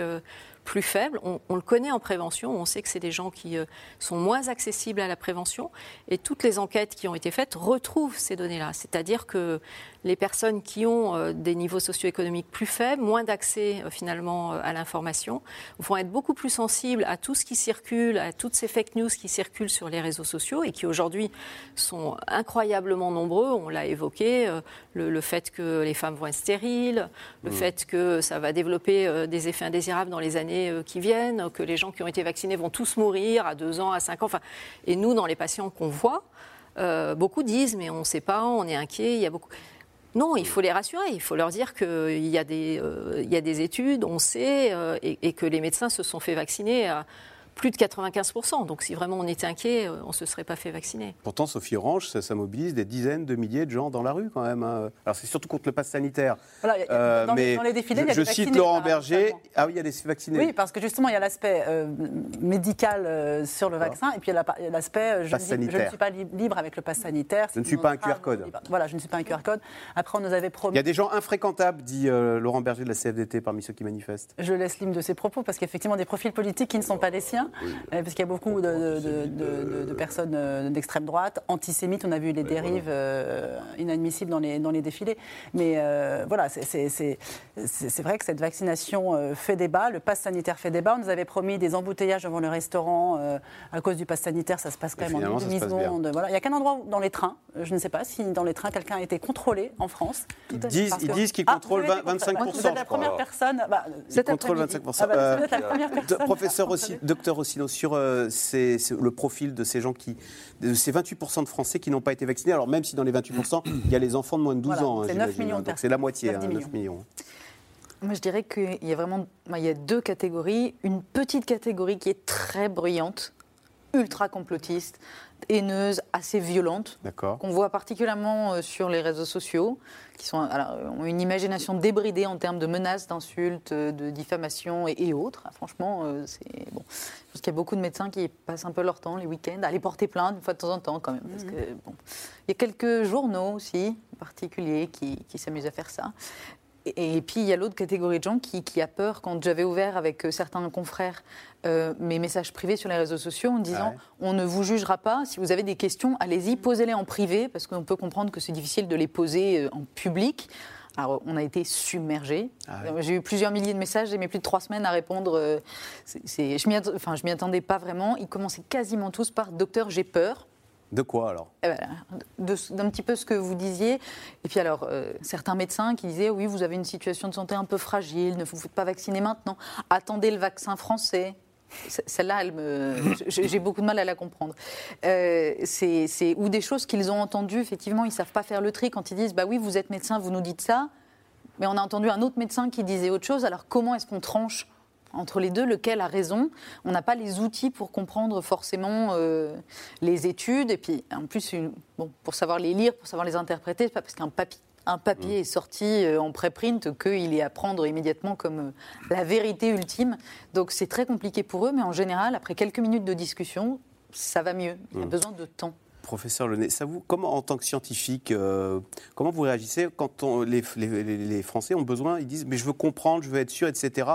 plus faible. On, le connaît en prévention, on sait que c'est des gens qui euh, sont moins accessibles à la prévention. Et toutes les enquêtes qui ont été faites retrouvent ces données-là. C'est-à-dire que les personnes qui ont euh, des niveaux socio-économiques plus faibles, moins d'accès euh, finalement à l'information, vont être beaucoup plus sensibles à tout ce qui circule, à toutes ces fake news qui circulent sur les réseaux sociaux et qui aujourd'hui sont incroyablement nombreux. On l'a évoqué, le, fait que les femmes vont être stériles, le mmh. fait que ça va développer des effets indésirables dans les années euh, qui viennent, que les gens qui ont été vaccinés vont tous mourir à 2 ans, à 5 ans. Enfin, et nous, dans les patients qu'on voit, euh, beaucoup disent mais on ne sait pas, on est inquiet. Il y a beaucoup. Non, il faut les rassurer. Il faut leur dire qu'il y, a des, euh, y a des études, on sait, et, et, que les médecins se sont fait vacciner plus de 95%. Donc si vraiment on était inquiet, euh, on ne se serait pas fait vacciner. Pourtant, Sophie Orange, ça, mobilise des dizaines de milliers de gens dans la rue quand même. Hein. Alors c'est surtout contre le pass sanitaire. Euh, dans, mais les, défilés, il y a je cite Laurent Berger. Ah oui, il y a des vaccinés. Oui, parce que justement, il y a l'aspect euh, médical sur le vaccin et puis il y a l'aspect je, je, ne suis pas libre avec le pass sanitaire. Je ne suis pas un QR code. Voilà, je ne suis pas un QR code. Après, on nous avait promis. Il y a des gens infréquentables, dit Laurent Berger de la CFDT, parmi ceux qui manifestent. Je laisse libre de ses propos parce qu'effectivement, des profils politiques qui ne sont pas les siens. Euh, parce qu'il y a beaucoup de, personnes euh, d'extrême droite, antisémites, on a vu les dérives euh, inadmissibles dans les, dans les défilés. Mais voilà, c'est vrai que cette vaccination fait débat, le pass sanitaire fait débat. On nous avait promis des embouteillages devant le restaurant à cause du pass sanitaire, ça se passe quand même en une demi-seconde. Voilà. Il n'y a qu'un endroit dans les trains, je ne sais pas si dans les trains quelqu'un a été contrôlé en France. Ils disent, ils disent qu'ils contrôlent 25%. Vous êtes la première personne. Bah, ils contrôlent 25%. Ah bah, vous êtes la première personne. Professeur aussi, docteur aussi, sur euh, le profil de ces gens qui, de ces 28% de Français qui n'ont pas été vaccinés. Alors même si dans les 28%, il y a les enfants de moins de 12 ans. C'est 9 millions. Donc c'est la moitié, 9, hein, millions. Moi, je dirais qu'il y a vraiment il y a deux catégories. Une petite catégorie qui est très bruyante, ultra complotiste, haineuse, assez violente, qu'on voit particulièrement euh, sur les réseaux sociaux, qui sont, alors, ont une imagination débridée en termes de menaces, d'insultes, de diffamation et, autres. Ah, franchement, euh, c'est bon. Je pense qu'il y a beaucoup de médecins qui passent un peu leur temps les week-ends à aller porter plainte une fois de temps en temps quand même. Parce mmh. que, bon. Il y a quelques journaux aussi particuliers qui, qui s'amusent à faire ça. Et, puis il y a l'autre catégorie de gens qui, qui a peur quand j'avais ouvert avec euh, certains confrères euh, mes messages privés sur les réseaux sociaux en disant on ne vous jugera pas, si vous avez des questions, allez-y, posez-les en privé, parce qu'on peut comprendre que c'est difficile de les poser euh, en public. Alors, on a été submergés. Ah j'ai eu plusieurs milliers de messages, j'ai mis plus de trois semaines à répondre. C'est, je ne m'y attendais pas vraiment. Ils commençaient quasiment tous par Docteur, j'ai peur. De quoi alors? Eh ben, D'un petit peu ce que vous disiez. Et puis alors, euh, certains médecins qui disaient oui, vous avez une situation de santé un peu fragile, ne vous faites pas vacciner maintenant, attendez le vaccin français. Celle-là, j'ai beaucoup de mal à la comprendre. Euh, c'est ou des choses qu'ils ont entendues. Effectivement, ils savent pas faire le tri quand ils disent bah oui, vous êtes médecin, vous nous dites ça, mais on a entendu un autre médecin qui disait autre chose. Alors comment est-ce qu'on tranche entre les deux, lequel a raison. On n'a pas les outils pour comprendre forcément euh, les études. Et puis, en plus, bon, pour savoir les lire, pour savoir les interpréter, c'est pas parce qu'un papier un papier mm. est sorti euh, en préprint qu'il est à prendre immédiatement comme euh, la vérité ultime. Donc c'est très compliqué pour eux, mais en général, après quelques minutes de discussion, ça va mieux. Il y a mm. besoin de temps. Professeur ça vous, comment en tant que scientifique, euh, comment vous réagissez quand on, les, les, Français ont besoin, ils disent mais je veux comprendre, je veux être sûr, etc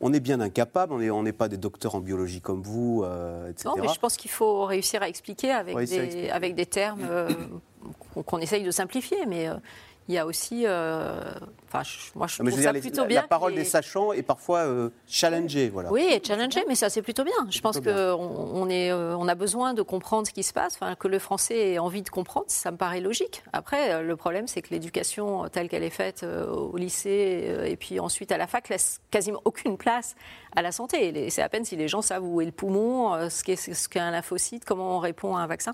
on est bien incapable, on n'est pas des docteurs en biologie comme vous, etc. Non, mais je pense qu'il faut réussir à expliquer avec, des, avec des, termes qu'on essaye de simplifier. Mais il y a aussi. Euh, enfin, moi, je trouve ça plutôt bien. La parole des sachants est parfois euh, challengée, voilà. Oui, challengée, mais ça, c'est plutôt bien. Je pense qu'on on, est, euh, on a besoin de comprendre ce qui se passe, que le français ait envie de comprendre, ça me paraît logique. Après, le problème, c'est que l'éducation telle qu'elle est faite au lycée et puis ensuite à la fac laisse quasiment aucune place à la santé. C'est à peine si les gens savent où est le poumon, ce qu'est ce qu'est un lymphocyte, comment on répond à un vaccin.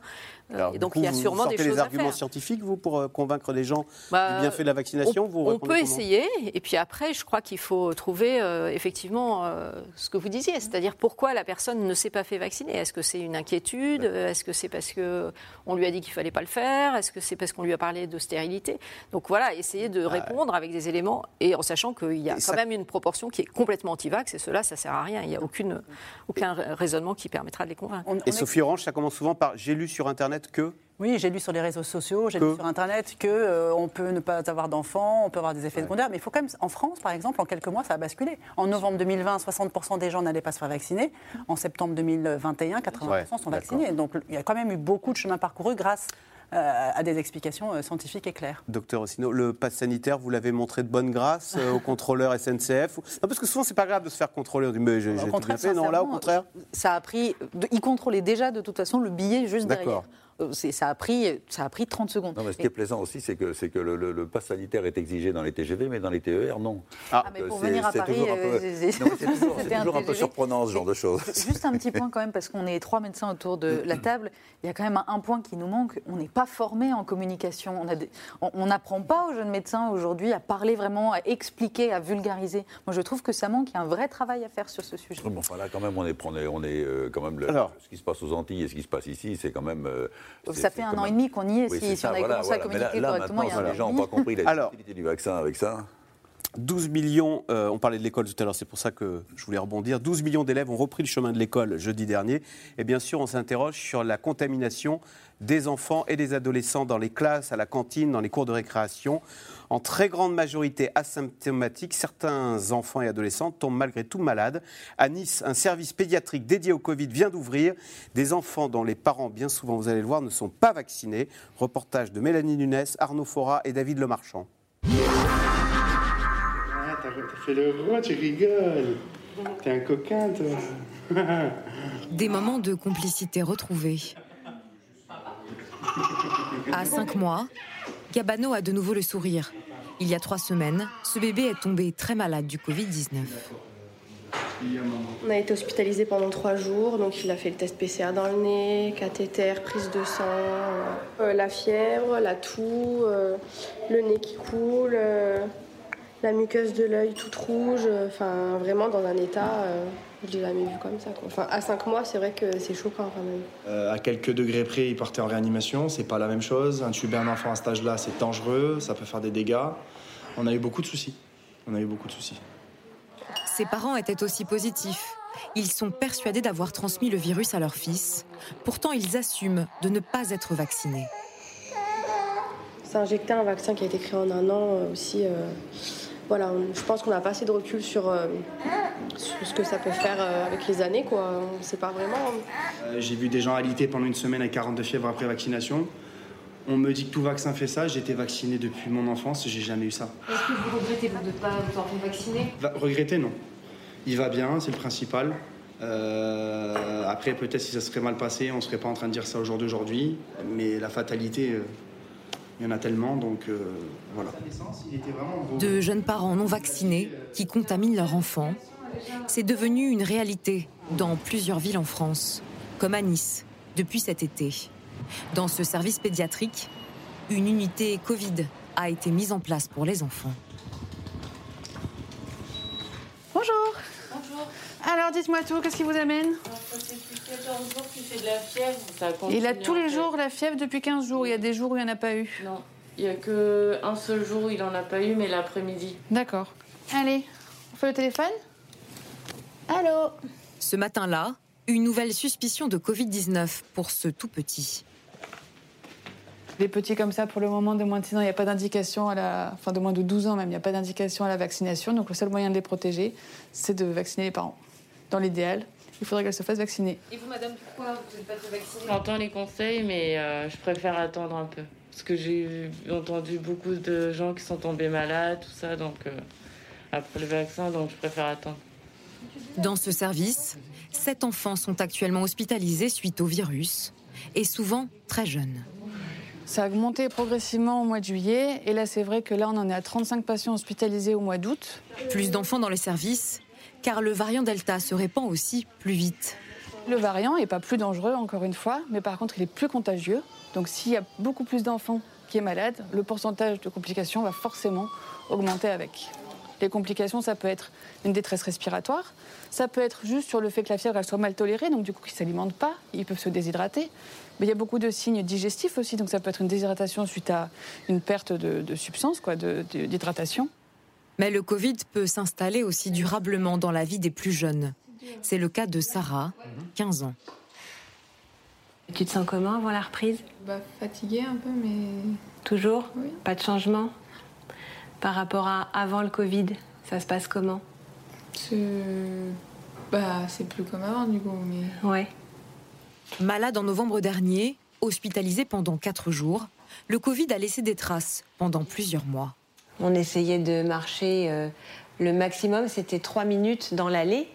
et donc, il y a sûrement des choses à faire. Vous sortez les arguments scientifiques, vous, pour convaincre les gens bah, euh, bien fait de la vaccination On, peut essayer, et puis après, je crois qu'il faut trouver euh, effectivement euh, ce que vous disiez, c'est-à-dire pourquoi la personne ne s'est pas fait vacciner. Est-ce que c'est une inquiétude? Est-ce que c'est parce qu'on lui a dit qu'il ne fallait pas le faire? Est-ce que c'est parce qu'on lui a parlé de stérilité? Donc voilà, essayer de répondre avec des éléments, et en sachant qu'il y a quand même une proportion qui est complètement anti-vax, et cela, ça ne sert à rien. Il n'y a aucune, aucun raisonnement qui permettra de les convaincre. et Sophie Orange, ça commence souvent par « j'ai lu sur Internet que… » Oui, j'ai lu sur les réseaux sociaux, j'ai lu sur Internet qu'on euh, peut ne pas avoir d'enfants, on peut avoir des effets secondaires. Mais il faut quand même, en France, par exemple, en quelques mois, ça a basculé. En novembre 2020, 60% des gens n'allaient pas se faire vacciner. En septembre 2021, 80% sont vaccinés. Donc il y a quand même eu beaucoup de chemin parcouru grâce euh, à des explications euh, scientifiques et claires. Docteur Ossino, le pass sanitaire, vous l'avez montré de bonne grâce aux contrôleurs SNCF Non, parce que souvent, c'est pas grave de se faire contrôler. On dit, mais j'ai tout bien fait. Non, là, au contraire. Ça a pris. Ils contrôlaient déjà, de toute façon, le billet juste derrière. Euh, ça a, pris, ça a pris 30 secondes. Non, mais ce qui est plaisant aussi, c'est que, que le, le, pass sanitaire est exigé dans les TGV, mais dans les TER, non. Ah, mais pour venir à Paris, c'est toujours, un, peu surprenant ce genre de choses. Juste un petit point quand même, parce qu'on est trois médecins autour de la table. Il y a quand même un, point qui nous manque. On n'est pas formé en communication. On n'apprend pas aux jeunes médecins aujourd'hui à parler vraiment, à expliquer, à vulgariser. Moi, je trouve que ça manque. Il y a un vrai travail à faire sur ce sujet. Bon, enfin, là, quand même, on est, on est, euh, quand même ce qui se passe aux Antilles et ce qui se passe ici, c'est quand même. Euh, ça fait un an et demi qu'on y est. si, on avait commencé à communiquer correctement, il y a les gens n'ont pas compris la utilité du vaccin avec ça. 12 millions, euh, on parlait de l'école tout à l'heure, c'est pour ça que je voulais rebondir. 12 millions d'élèves ont repris le chemin de l'école jeudi dernier. Et bien sûr, on s'interroge sur la contamination des enfants et des adolescents dans les classes, à la cantine, dans les cours de récréation. En très grande majorité asymptomatiques, certains enfants et adolescents tombent malgré tout malades. À Nice, un service pédiatrique dédié au Covid vient d'ouvrir. Des enfants dont les parents, bien souvent, vous allez le voir, ne sont pas vaccinés. Reportage de Mélanie Nunes, Arnaud Fora et David Lemarchand. Ah, t'as fait le roi, tu rigoles. T'es un coquin, toi. Des moments de complicité retrouvés. À cinq mois, Gabano a de nouveau le sourire. Il y a trois semaines, ce bébé est tombé très malade du Covid-19. On a été hospitalisé pendant trois jours, donc il a fait le test PCR dans le nez, cathéter, prise de sang, euh, la fièvre, la toux, euh, le nez qui coule, euh, la muqueuse de l'œil toute rouge, enfin vraiment dans un état je l'ai jamais vu comme ça. Enfin, à 5 mois, c'est vrai que c'est choquant quand même. Euh, à quelques degrés près, il partait en réanimation. C'est pas la même chose. Intuber un enfant à cet âge-là, c'est dangereux. Ça peut faire des dégâts. On a eu beaucoup de soucis. On a eu beaucoup de soucis. Ses parents étaient aussi positifs. Ils sont persuadés d'avoir transmis le virus à leur fils. Pourtant, ils assument de ne pas être vaccinés. C'est injecter un vaccin qui a été créé en un an euh, aussi. Euh, voilà, je pense qu'on a pas assez de recul sur, euh, ce que ça peut faire euh, avec les années. Quoi. On ne sait pas vraiment. Euh, j'ai vu des gens alité pendant une semaine avec 42 fièvres après vaccination. On me dit que tout vaccin fait ça. J'ai été vacciné depuis mon enfance. J'ai jamais eu ça. Est-ce que vous regrettez de ne pas vous en faire vacciner? Regretter, non. Il va bien, c'est le principal. après, peut-être si ça serait mal passé, on ne serait pas en train de dire ça au jour d'aujourd'hui. Mais la fatalité, il y en a tellement, donc euh, voilà. De jeunes parents non vaccinés qui contaminent leurs enfants, c'est devenu une réalité dans plusieurs villes en France, comme à Nice, depuis cet été. Dans ce service pédiatrique, une unité Covid a été mise en place pour les enfants. Bonjour. Bonjour. Alors dites-moi tout, qu'est-ce qui vous amène? Ça fait depuis 14 jours qu'il fait de la fièvre. Ça Il a tous les jours la fièvre depuis 15 jours. Il y a des jours où il n'y en a pas eu. Non, il n'y a qu'un seul jour où il n'en a pas eu, mais l'après-midi. D'accord. Allez, on fait le téléphone? Allô Ce matin-là, une nouvelle suspicion de Covid-19 pour ce tout petit. Les petits comme ça, pour le moment, de moins de 6 ans, il n'y a pas d'indication à la. Enfin, de moins de 12 ans même, il n'y a pas d'indication à la vaccination. Donc, le seul moyen de les protéger, c'est de vacciner les parents. Dans l'idéal, il faudrait qu'elles se fassent vacciner. Et vous, madame, pourquoi vous n'êtes pas fait vacciner J'entends les conseils, mais euh, je préfère attendre un peu. Parce que j'ai entendu beaucoup de gens qui sont tombés malades, tout ça, donc euh, après le vaccin, donc je préfère attendre. Dans ce service, sept enfants sont actuellement hospitalisés suite au virus, et souvent très jeunes. Ça a augmenté progressivement au mois de juillet. Et là, c'est vrai que là, on en est à 35 patients hospitalisés au mois d'août. Plus d'enfants dans les services, car le variant Delta se répand aussi plus vite. Le variant n'est pas plus dangereux, encore une fois, mais par contre, il est plus contagieux. Donc, s'il y a beaucoup plus d'enfants qui est malade, le pourcentage de complications va forcément augmenter avec. Les complications, ça peut être une détresse respiratoire, ça peut être juste sur le fait que la fièvre elle soit mal tolérée, donc du coup, ils ne s'alimentent pas, ils peuvent se déshydrater. Mais il y a beaucoup de signes digestifs aussi, donc ça peut être une déshydratation suite à une perte de, de substance, quoi, de- de- d'hydratation. Mais le Covid peut s'installer aussi durablement dans la vie des plus jeunes. C'est le cas de Sarah, 15 ans. Tu te sens comment avant la reprise? Bah, fatiguée un peu, mais. Toujours? Pas de changement? Par rapport à avant le Covid, ça se passe comment? C'est. Bah, c'est plus comme avant, du coup, mais. Ouais. Malade en novembre dernier, hospitalisé pendant 4 jours, le Covid a laissé des traces pendant plusieurs mois. On essayait de marcher, euh, le maximum c'était trois minutes dans l'allée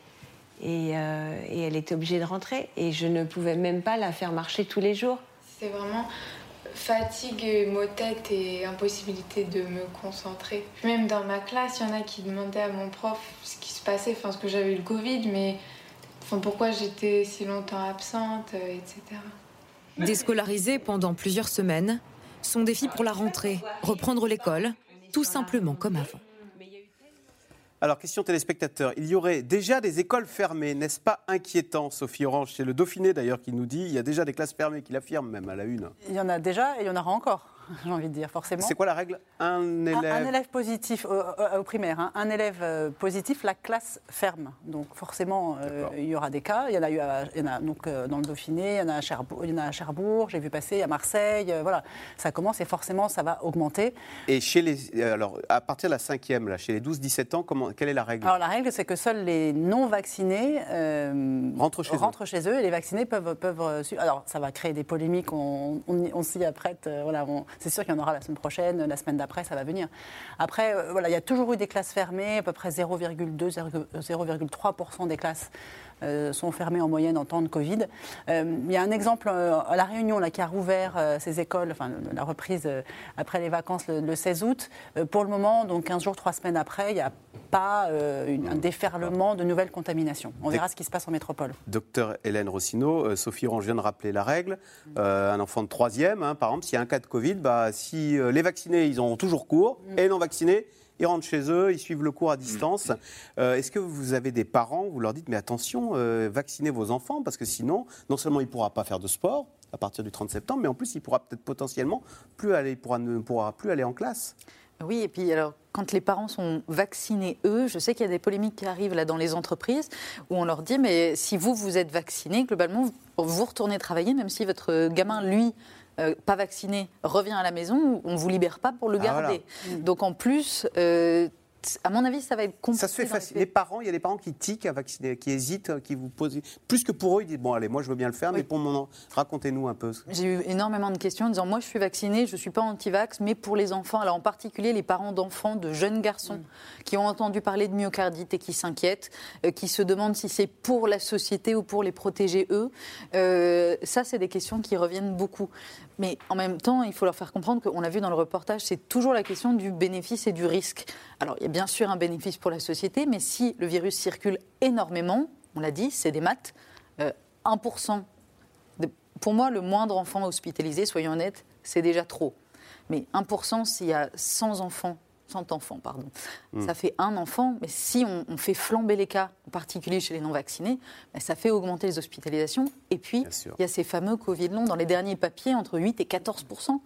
et, euh, et elle était obligée de rentrer et je ne pouvais même pas la faire marcher tous les jours. C'est vraiment fatigue, maux de tête et impossibilité de me concentrer. Même dans ma classe, il y en a qui demandaient à mon prof ce qui se passait, enfin ce que j'avais eu le Covid, mais enfin, pourquoi j'étais si longtemps absente, euh, etc. Déscolarisé pendant plusieurs semaines, son défi pour la rentrée, reprendre l'école, tout simplement comme avant. Alors, question téléspectateur. Il y aurait déjà des écoles fermées, n'est-ce pas inquiétant, Sophie Orange? C'est le Dauphiné d'ailleurs qui nous dit il y a déjà des classes fermées, qui l'affirme même à la une. Il y en a déjà et il y en aura encore, j'ai envie de dire, forcément. C'est quoi la règle? Un élève. un élève positif au, au- au primaire, hein. un élève euh, positif, la classe ferme. Donc forcément, euh, il y aura des cas. Il y en a eu à- il y en a, donc, euh, dans le Dauphiné, il y en a à Cherbourg, il y en a à Cherbourg j'ai vu passer à Marseille. euh, voilà, ça commence et forcément ça va augmenter. Et chez les, alors, à partir de la cinquième, là, chez les 12-17 ans, comment, quelle est la règle? Alors la règle, c'est que seuls les non vaccinés euh, Rentrent chez eux. chez eux et les vaccinés peuvent peuvent. Alors ça va créer des polémiques. On, on, y- on s'y apprête. voilà, on- c'est sûr qu'il y en aura la semaine prochaine, la semaine d'après, ça va venir. Après, euh, il y a toujours eu des classes fermées. À peu près 0,2, 0,3% des classes euh, sont fermées en moyenne en temps de Covid. Euh, il y a un exemple euh, à la Réunion là, qui a rouvert euh, ses écoles, enfin la reprise euh, après les vacances le, le 16 août. Euh, pour le moment, donc 15 jours, 3 semaines après, il n'y a pas euh, une- un déferlement de nouvelles contaminations. On verra ce qui se passe en métropole. Docteur Hélène Rossino, euh, Sophie Orange vient de rappeler la règle. Euh, un enfant de troisième, hein, par exemple, s'il y a un cas de Covid, bah, si euh, les vaccinés, ils ont toujours cours, et les non vaccinés, ils rentrent chez eux, ils suivent le cours à distance. Euh, Est-ce que vous avez des parents, vous leur dites, mais attention, euh, vaccinez vos enfants, parce que sinon, non seulement il ne pourra pas faire de sport à partir du 30 septembre, mais en plus, il pourra peut-être potentiellement plus aller, pourra, ne pourra plus aller en classe. Oui, et puis alors, quand les parents sont vaccinés, eux, je sais qu'il y a des polémiques qui arrivent là dans les entreprises où on leur dit, mais si vous, vous êtes vacciné, globalement, vous retournez travailler, même si votre gamin, lui, euh, pas vacciné, revient à la maison, on ne vous libère pas pour le Ah, garder. Donc en plus, euh, à mon avis, ça va être compliqué. Ça se fait les facile. Les parents, il y a des parents qui tiquent à vacciner, qui hésitent, qui vous posent. Plus que pour eux, ils disent bon, allez, moi je veux bien le faire, mais pour mon enfant, racontez-nous un peu. J'ai eu énormément de questions en disant moi je suis vaccinée, je ne suis pas anti-vax, mais pour les enfants, alors en particulier les parents d'enfants, de jeunes garçons qui ont entendu parler de myocardite et qui s'inquiètent, euh, qui se demandent si c'est pour la société ou pour les protéger eux. Euh, ça, c'est des questions qui reviennent beaucoup. Mais en même temps, il faut leur faire comprendre qu'on l'a vu dans le reportage, c'est toujours la question du bénéfice et du risque. Alors il y a bien sûr un bénéfice pour la société, mais si le virus circule énormément, on l'a dit, c'est des maths, euh, 1% de- pour moi, le moindre enfant hospitalisé, soyons honnêtes, c'est déjà trop. Mais 1%, s'il y a 100 enfants 100 enfants, pardon. Hmm. Ça fait un enfant, mais si on, on fait flamber les cas, en particulier chez les non-vaccinés, ben, ça fait augmenter les hospitalisations. Et puis, il y a ces fameux Covid longs. Dans les derniers papiers, entre 8 et 14%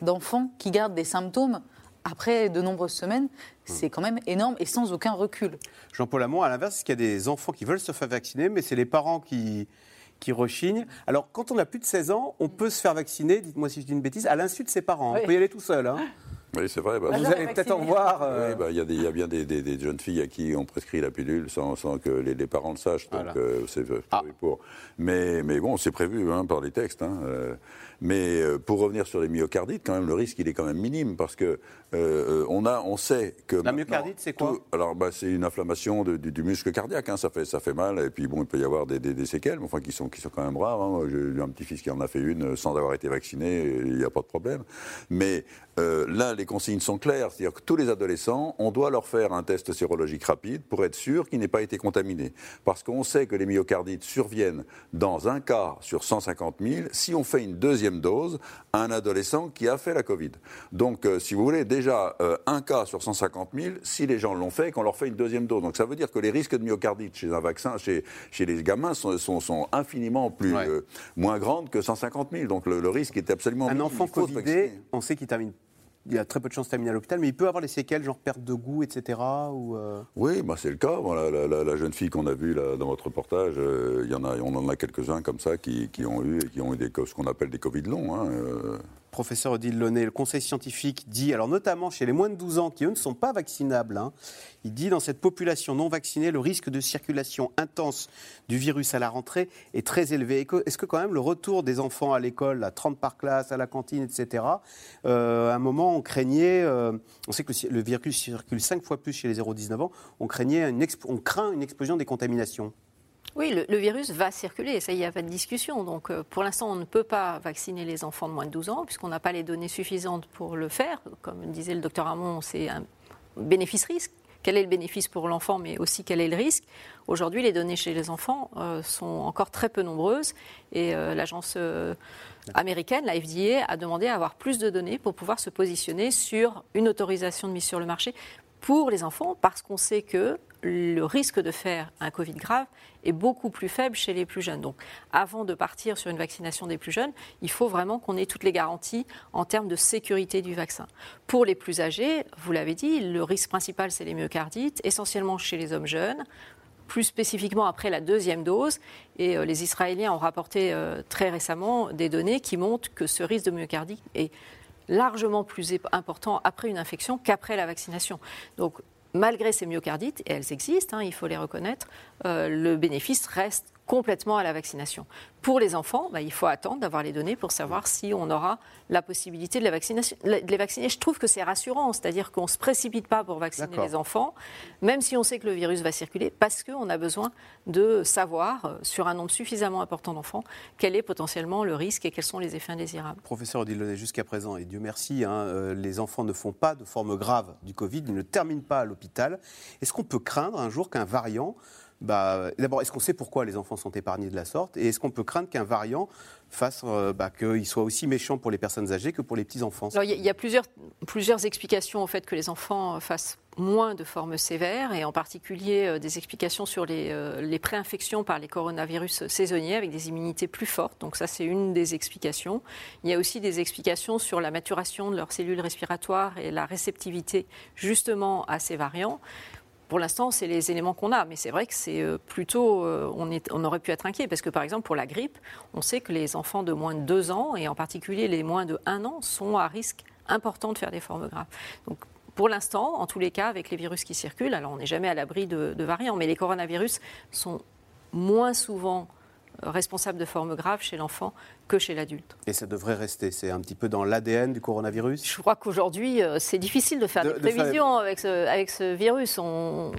d'enfants qui gardent des symptômes après de nombreuses semaines, c'est quand même énorme et sans aucun recul. Jean-Paul Hamon, à l'inverse, est-ce qu'il y a des enfants qui veulent se faire vacciner, mais c'est les parents qui, qui rechignent? Alors, quand on a plus de 16 ans, on peut se faire vacciner, dites-moi si je dis une bêtise, à l'insu de ses parents. On peut y aller tout seul. hein. Oui, c'est vrai. bah, Vous allez peut-être en voir. euh, Oui, bah, Il y, a des- il y a bien des, des- des jeunes filles à qui on prescrit la pilule sans, sans que les, les parents le sachent. Donc, euh, c'est prévu pour. Mais, mais bon, c'est prévu hein, par les textes. hein, euh. mais euh, pour revenir sur les myocardites, quand même, le risque, il est quand même minime parce que euh, on, a, on sait que. La myocardite, c'est quoi tout- Alors, bah, c'est une inflammation de- du, du muscle cardiaque. hein, ça, fait, ça fait mal. Et puis, bon, il peut y avoir des, des- des séquelles, mais enfin, qui sont, qui sont quand même rares. hein. J'ai eu un petit-fils qui en a fait une sans avoir été vacciné. Il n'y a pas de problème. Mais euh, là, les consignes sont claires. C'est-à-dire que tous les adolescents, on doit leur faire un test sérologique rapide pour être sûr qu'ils n'aient pas été contaminés. Parce qu'on sait que les myocardites surviennent dans un cas sur 150 000 si on fait une deuxième dose à un adolescent qui a fait la Covid. Donc, euh, si vous voulez, déjà euh, un cas sur 150 000 si les gens l'ont fait et qu'on leur fait une deuxième dose. Donc, ça veut dire que les risques de myocardite chez un vaccin, chez, chez les gamins, sont, sont- sont infiniment plus, euh, moins grandes que 150 000. Donc, le, le risque est absolument Un minime. enfant. Covidé, on sait qu'il termine. Il a très peu de chances de terminer à l'hôpital, mais il peut avoir des séquelles, genre perte de goût, etc. Euh, Oui, bah c'est le cas. La, jeune fille qu'on a vue dans votre reportage, euh, y en a, on en a quelques-uns comme ça qui, ont eu qui ont eu des, ce qu'on appelle des Covid longs. hein, euh. Professeur Odile Launay, le conseil scientifique dit, alors notamment chez les moins de 12 ans qui eux ne sont pas vaccinables, hein, il dit dans cette population non vaccinée, le risque de circulation intense du virus à la rentrée est très élevé. Est-ce que quand même le retour des enfants à l'école, à 30 par classe, à la cantine, etc., euh, à un moment on craignait, euh, on sait que le, virus circule 5 fois plus chez les 0-19 ans, on, craignait une on craint une explosion des contaminations. Oui, le, virus va circuler, ça, il n'y a pas de discussion. Donc, euh, pour l'instant, on ne peut pas vacciner les enfants de moins de 12 ans, puisqu'on n'a pas les données suffisantes pour le faire. Comme disait le docteur Hamon, c'est un bénéfice-risque. Quel est le bénéfice pour l'enfant, mais aussi quel est le risque? Aujourd'hui, les données chez les enfants euh, sont encore très peu nombreuses, et euh, l'agence américaine, la FDA, a demandé à avoir plus de données pour pouvoir se positionner sur une autorisation de mise sur le marché pour les enfants, parce qu'on sait que le risque de faire un Covid grave est beaucoup plus faible chez les plus jeunes. Donc, avant de partir sur une vaccination des plus jeunes, il faut vraiment qu'on ait toutes les garanties en termes de sécurité du vaccin. Pour les plus âgés, vous l'avez dit, le risque principal, c'est les myocardites, essentiellement chez les hommes jeunes plus spécifiquement après la deuxième dose. Et euh, les Israéliens ont rapporté euh, très récemment des données qui montrent que ce risque de myocardite est largement plus important après une infection qu'après la vaccination. Donc, malgré ces myocardites, et elles existent, hein, il faut les reconnaître, euh, le bénéfice reste complètement à la vaccination. Pour les enfants, bah, il faut attendre d'avoir les données pour savoir si on aura la possibilité de, la vaccination, de les vacciner. Je trouve que c'est rassurant, c'est-à-dire qu'on ne se précipite pas pour vacciner les enfants, même si on sait que le virus va circuler, parce qu'on a besoin de savoir, euh, sur un nombre suffisamment important d'enfants, quel est potentiellement le risque et quels sont les effets indésirables. Professeur Launay, jusqu'à présent, et Dieu merci, hein, euh, les enfants ne font pas de forme grave du Covid, ils ne terminent pas à l'hôpital. Est-ce qu'on peut craindre un jour qu'un variant, bah, d'abord, est-ce qu'on sait pourquoi les enfants sont épargnés de la sorte Et est-ce qu'on peut craindre qu'un variant fasse euh, bah, qu'il soit aussi méchant pour les personnes âgées que pour les petits-enfants? Il y a- plusieurs, explications au fait que les enfants fassent moins de formes sévères, et en particulier euh, des explications sur les, euh, les préinfections par les coronavirus saisonniers avec des immunités plus fortes. Donc ça, c'est une des explications. Il y a aussi des explications sur la maturation de leurs cellules respiratoires et la réceptivité justement à ces variants. Pour l'instant, c'est les éléments qu'on a, mais c'est vrai que c'est euh, plutôt, euh, on, aurait pu être inquiet, parce que par exemple, pour la grippe, on sait que les enfants de moins de 2 ans, et en particulier les moins de 1 an, sont à risque important de faire des formes graves. Donc, pour l'instant, en tous les cas, avec les virus qui circulent, alors on n'est jamais à l'abri de, de variants, mais les coronavirus sont moins souvent euh, responsables de formes graves chez l'enfant que chez l'adulte. Et ça devrait rester. C'est un petit peu dans l'ADN du coronavirus Je crois qu'aujourd'hui, euh, c'est difficile de faire De- des de faire- prévisions avec, ce, avec ce virus. On-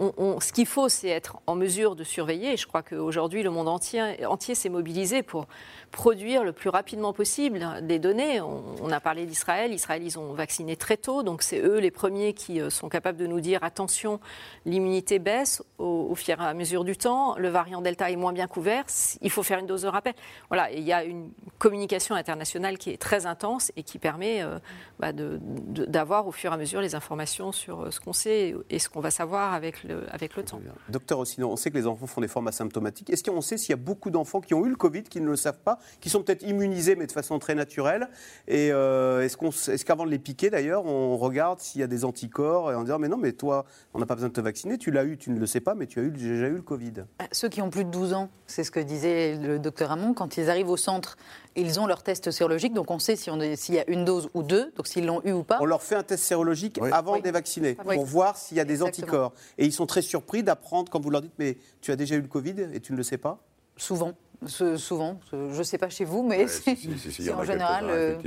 on- on- ce qu'il faut, c'est être en mesure de surveiller. Et je crois qu'aujourd'hui, le monde entier, entier s'est mobilisé pour produire le plus rapidement possible des données. On, on a parlé d'Israël. Israël, ils ont vacciné très tôt. Donc, c'est eux les premiers qui euh, sont capables de nous dire attention, l'immunité baisse au, au fur et à mesure du temps. Le variant Delta est moins bien couvert. il faut faire une dose de rappel. Voilà, il y a une communication internationale qui est très intense et qui permet euh, bah, d'avoir au fur et à mesure les informations sur euh, ce qu'on sait et ce qu'on va savoir avec le, avec le temps. Docteur Ossino, on sait que les enfants font des formes asymptomatiques. Est-ce qu'on sait s'il y a beaucoup d'enfants qui ont eu le Covid, qui ne le savent pas, qui sont peut-être immunisés mais de façon très naturelle Et euh, est-ce qu'avant de les piquer d'ailleurs, on regarde s'il y a des anticorps et on dit mais non, mais toi, on n'a pas besoin de te vacciner, tu l'as eu, tu ne le sais pas, mais tu as eu, déjà eu le Covid? Ceux qui ont plus de 12 ans, c'est ce que disait le docteur Hamon, quand ils arrivent au centre, ils ont leur test sérologique, donc on sait s'il y a une dose ou deux, donc s'ils l'ont eu ou pas. On leur fait un test sérologique avant de les vacciner, pour voir s'il y a des anticorps. Et ils sont très surpris d'apprendre quand vous leur dites, mais tu as déjà eu le Covid et tu ne le sais pas? Souvent souvent, je ne sais pas chez vous, mais en général,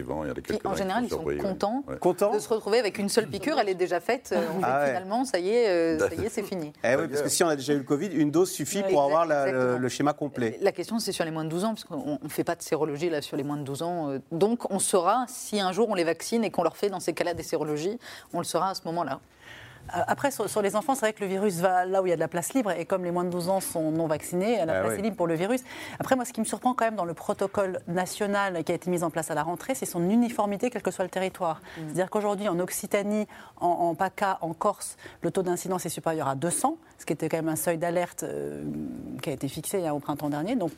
en général, ils sont contents, de se retrouver avec une seule piqûre, elle est déjà faite. Ah finalement, ça y est, euh, ça y est, c'est fini. Eh oui, parce que si on a déjà eu le Covid, une dose suffit pour avoir le, schéma complet. La question, c'est sur les moins de 12 ans, parce qu'on ne fait pas de sérologie là sur les moins de 12 ans. Euh, donc, on saura si un jour on les vaccine et qu'on leur fait dans ces cas-là des sérologies, on le saura à ce moment-là. Euh, après, sur, les enfants, c'est vrai que le virus va là où il y a de la place libre. Et comme les moins de 12 ans sont non vaccinés, la ah place est libre pour le virus. Après, moi, ce qui me surprend quand même dans le protocole national qui a été mis en place à la rentrée, c'est son uniformité, quel que soit le territoire. Mm. C'est-à-dire qu'aujourd'hui, en Occitanie, en, PACA, en Corse, le taux d'incidence est supérieur à 200, ce qui était quand même un seuil d'alerte euh, qui a été fixé hein, au printemps dernier. Donc,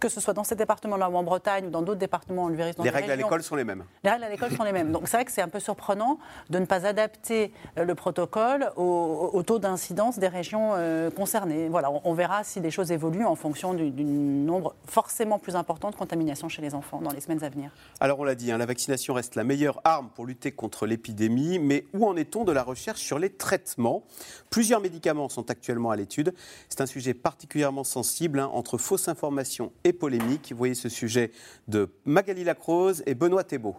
que ce soit dans ces départements-là ou en Bretagne ou dans d'autres départements, le virus Les règles à l'école sont les mêmes. Les règles à l'école sont les mêmes. Donc c'est vrai que c'est un peu surprenant de ne pas adapter euh, le protocole au, taux d'incidence des régions euh, concernées. Voilà, on, verra si les choses évoluent en fonction du, nombre forcément plus important de contaminations chez les enfants dans les semaines à venir. Alors on l'a dit, hein, la vaccination reste la meilleure arme pour lutter contre l'épidémie, mais où en est-on de la recherche sur les traitements? Plusieurs médicaments sont actuellement à l'étude. C'est un sujet particulièrement sensible hein, entre fausses informations et polémique. Voyez ce sujet de Magali Lacrose et Benoît Thébault.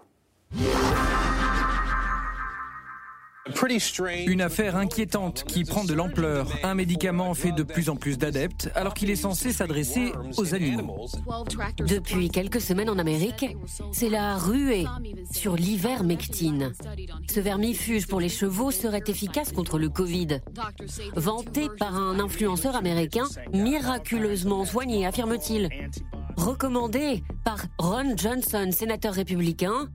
Une affaire inquiétante qui prend de l'ampleur. Un médicament fait de plus en plus d'adeptes alors qu'il est censé s'adresser aux animaux. Depuis quelques semaines en Amérique, c'est la ruée sur l'ivermectine. Ce vermifuge pour les chevaux serait efficace contre le Covid. Vanté par un influenceur américain, miraculeusement soigné, affirme-t-il. Recommandé par Ron Johnson, sénateur républicain,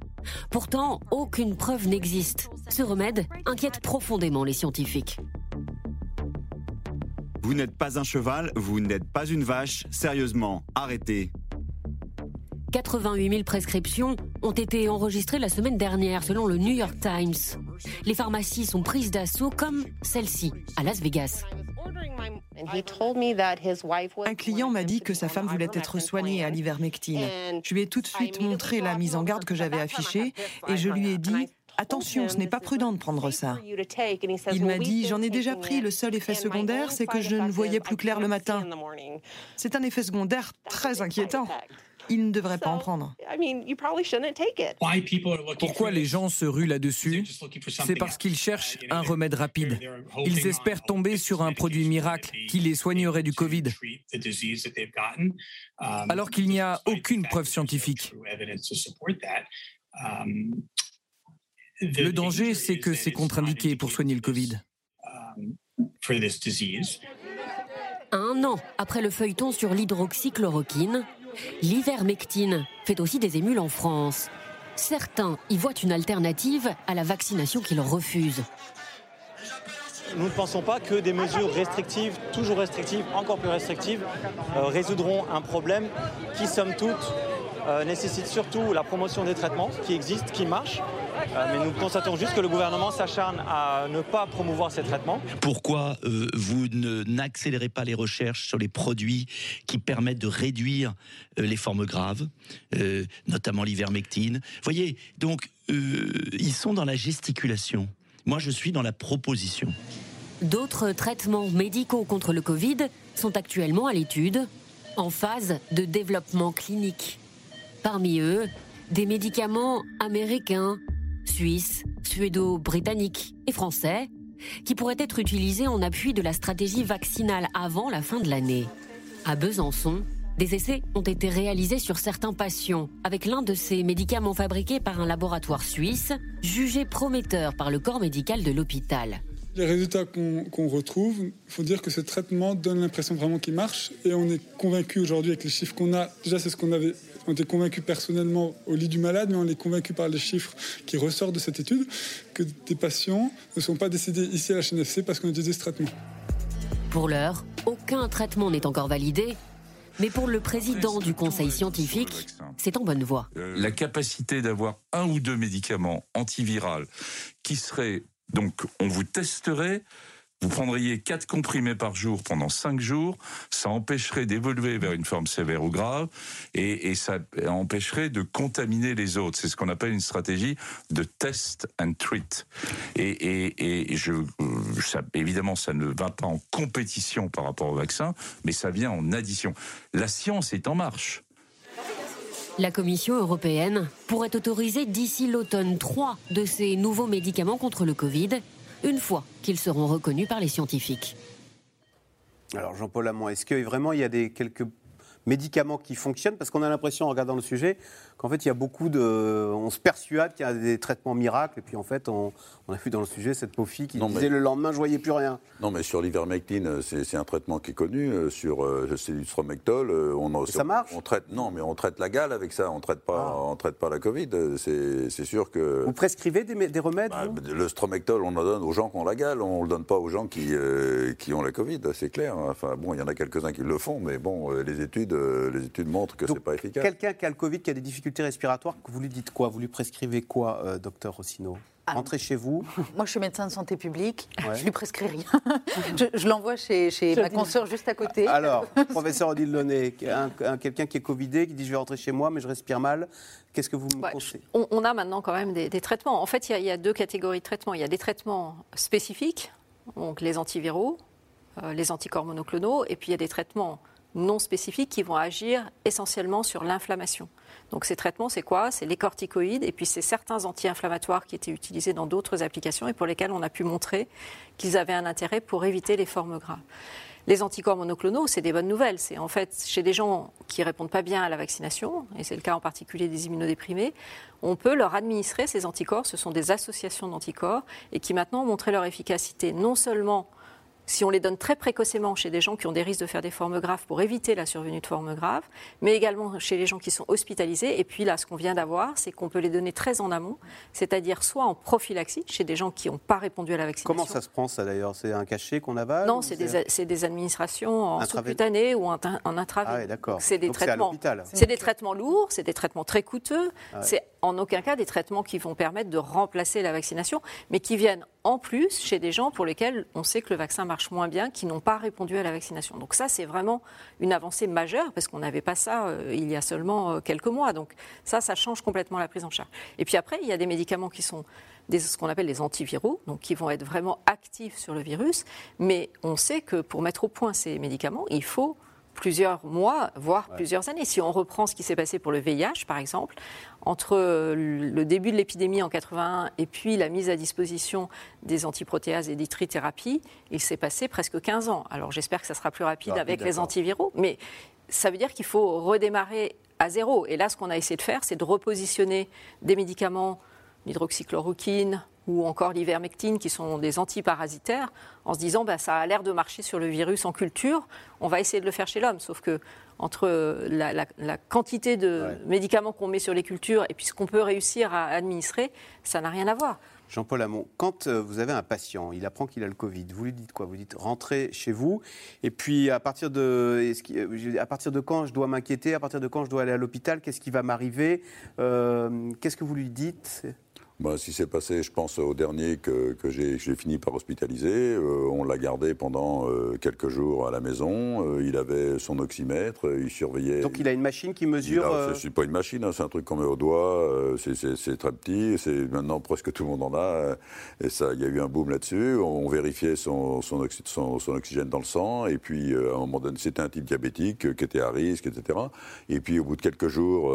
Pourtant, aucune preuve n'existe. Ce remède inquiète profondément les scientifiques. Vous n'êtes pas un cheval, vous n'êtes pas une vache, sérieusement, arrêtez. 88 000 prescriptions ont été enregistrées la semaine dernière selon le New York Times. Les pharmacies sont prises d'assaut comme celle-ci à Las Vegas. Un client m'a dit que sa femme voulait être soignée à l'ivermectine. Je lui ai tout de suite montré la mise en garde que j'avais affichée et je lui ai dit Attention, ce n'est pas prudent de prendre ça. Il m'a dit, j'en ai déjà pris, le seul effet secondaire, c'est que je ne voyais plus clair le matin. C'est un effet secondaire très inquiétant il ne devrait pas en prendre. Pourquoi les gens se ruent là-dessus? C'est parce qu'ils cherchent un remède rapide. Ils espèrent tomber sur un produit miracle qui les soignerait du Covid, alors qu'il n'y a aucune preuve scientifique. Le danger, c'est que c'est contre-indiqué pour soigner le Covid. Un an après le feuilleton sur l'hydroxychloroquine, L'ivermectine fait aussi des émules en France. Certains y voient une alternative à la vaccination qu'ils refusent. Nous ne pensons pas que des mesures restrictives, toujours restrictives, encore plus restrictives, euh, résoudront un problème qui, somme toute, euh, nécessite surtout la promotion des traitements qui existent, qui marchent, mais nous constatons juste que le gouvernement s'acharne à ne pas promouvoir ces traitements. Pourquoi euh, vous n'accélérez pas les recherches sur les produits qui permettent de réduire euh, les formes graves, notamment l'ivermectine? Voyez, donc ils sont dans la gesticulation. Moi, je suis dans la proposition. D'autres traitements médicaux contre le Covid sont actuellement à l'étude, en phase de développement clinique. Parmi eux, des médicaments américains suisses, suédo-britanniques et français, qui pourraient être utilisés en appui de la stratégie vaccinale avant la fin de l'année. À Besançon, des essais ont été réalisés sur certains patients avec l'un de ces médicaments fabriqués par un laboratoire suisse, jugé prometteur par le corps médical de l'hôpital. Les résultats qu'on retrouve, il faut dire que ce traitement donne l'impression vraiment qu'il marche. Et on est convaincu aujourd'hui avec les chiffres qu'on a. Déjà, c'est ce qu'on avait. On était convaincu personnellement au lit du malade, mais on est convaincu par les chiffres qui ressortent de cette étude que des patients ne sont pas décédés ici à la CNFC parce qu'on utilisait ce traitement. Pour l'heure, aucun traitement n'est encore validé, mais pour le président du conseil scientifique, c'est en bonne voie. La capacité d'avoir un ou deux médicaments antiviraux qui seraient donc on vous testerait vous prendriez quatre comprimés par jour pendant cinq jours, ça empêcherait d'évoluer vers une forme sévère ou grave, et, ça empêcherait de contaminer les autres. C'est ce qu'on appelle une stratégie de test and treat. Et, je, évidemment, ça ne va pas en compétition par rapport au vaccin, mais ça vient en addition. La science est en marche. La Commission européenne pourrait autoriser d'ici l'automne trois de ces nouveaux médicaments contre le Covid une fois qu'ils seront reconnus par les scientifiques. Alors Jean-Paul Lamont, est-ce que il y a des, quelques médicaments qui fonctionnent? Parce qu'on a l'impression, en regardant le sujet, qu'en fait, il y a beaucoup de. On se persuade qu'il y a des traitements miracles, et puis en fait, on, a vu dans le sujet cette pauvre fille qui disait le lendemain, je voyais plus rien. Non, mais sur l'ivermectine, c'est un traitement qui est connu. Euh, sur euh, c'est du stromectol. Euh, on, ça marche on traite, Non, mais on traite la gale avec ça. On ne traite, pas, ah. traite pas la Covid. C'est sûr que. Vous prescrivez des, des remèdes bah, Le stromectol, on en donne aux gens qui ont la gale. On ne le donne pas aux gens qui, qui ont la Covid, c'est clair. Enfin, bon, il y en a quelques-uns qui le font, mais bon, les études, les études montrent que c'est pas efficace. Quelqu'un qui a le Covid, qui a des difficultés respiratoires, vous lui dites quoi? Vous lui prescrivez quoi, euh, docteur Rossino? Ah. Rentrez chez vous. Moi, je suis médecin de santé publique. Je lui prescris rien. je, l'envoie chez, chez ma consoeur juste à côté. Alors, professeur Odile Launay, quelqu'un qui est Covidé, qui dit je vais rentrer chez moi, mais je respire mal. Qu'est-ce que vous me conseillez? on, a maintenant quand même des, traitements. En fait, il y, a, deux catégories de traitements. Il y a des traitements spécifiques, donc les antiviraux, euh, les anticorps monoclonaux, et puis il y a des traitements non spécifiques qui vont agir essentiellement sur l'inflammation. Donc ces traitements, c'est quoi? C'est les corticoïdes et puis c'est certains anti-inflammatoires qui étaient utilisés dans d'autres applications et pour lesquels on a pu montrer qu'ils avaient un intérêt pour éviter les formes graves. Les anticorps monoclonaux, c'est des bonnes nouvelles. C'est en fait chez des gens qui répondent pas bien à la vaccination, et c'est le cas en particulier des immunodéprimés, on peut leur administrer ces anticorps. Ce sont des associations d'anticorps et qui maintenant ont montré leur efficacité non seulement si on les donne très précocement chez des gens qui ont des risques de faire des formes graves pour éviter la survenue de formes graves, mais également chez les gens qui sont hospitalisés. Et puis là, ce qu'on vient d'avoir, c'est qu'on peut les donner très en amont, c'est-à-dire soit en prophylaxie chez des gens qui n'ont pas répondu à la vaccination. Comment ça se prend ça d'ailleurs? C'est un cachet qu'on avale Non, c'est des, administrations en sous-cutané ou en, en. Ah d'accord. C'est des traitements. C'est des traitements lourds, c'est des traitements très coûteux. Ah c'est en aucun cas des traitements qui vont permettre de remplacer la vaccination, mais qui viennent en plus chez des gens pour lesquels on sait que le vaccin marche moins bien, qui n'ont pas répondu à la vaccination. Donc ça, c'est vraiment une avancée majeure parce qu'on n'avait pas ça euh, il y a seulement euh, quelques mois. Donc ça, ça change complètement la prise en charge. Et puis après, il y a des médicaments qui sont ce qu'on appelle les antiviraux, donc qui vont être vraiment actifs sur le virus. Mais on sait que pour mettre au point ces médicaments, il faut plusieurs mois, voire plusieurs années. Si on reprend ce qui s'est passé pour le VIH, par exemple, entre le début de l'épidémie en 81 et puis la mise à disposition des antiprotéases et des trithérapies, il s'est passé presque 15 ans. Alors j'espère que ça sera plus rapide ah, avec les antiviraux, mais ça veut dire qu'il faut redémarrer à zéro. Et là, ce qu'on a essayé de faire, c'est de repositionner des médicaments, l'hydroxychloroquine, ou encore l'ivermectine, qui sont des antiparasitaires, en se disant bah, ça a l'air de marcher sur le virus en culture, on va essayer de le faire chez l'homme. Sauf que entre la, quantité de médicaments qu'on met sur les cultures et puis ce qu'on peut réussir à administrer, ça n'a rien à voir. Jean-Paul Hamon, quand euh, vous avez un patient, il apprend qu'il a le Covid, vous lui dites quoi? Vous dites rentrez chez vous, et puis à partir de, à partir de quand je dois m'inquiéter? À partir de quand je dois aller à l'hôpital? Qu'est-ce qui va m'arriver? Euh, Qu'est-ce que vous lui dites? Bah, si c'est passé, je pense au dernier que, que j'ai fini par hospitaliser. Euh, on l'a gardé pendant euh, quelques jours à la maison. Euh, il avait son oxymètre, il surveillait. Donc il a une machine qui mesure. C'est pas une machine, hein, c'est un truc qu'on met au doigt. c'est très petit. C'est maintenant presque tout le monde en a. Et ça, il y a eu un boom là-dessus. On, vérifiait son, son, son, oxygène dans le sang. Et puis à un moment donné, c'était un type diabétique qui était à risque, etc. Et puis au bout de quelques jours,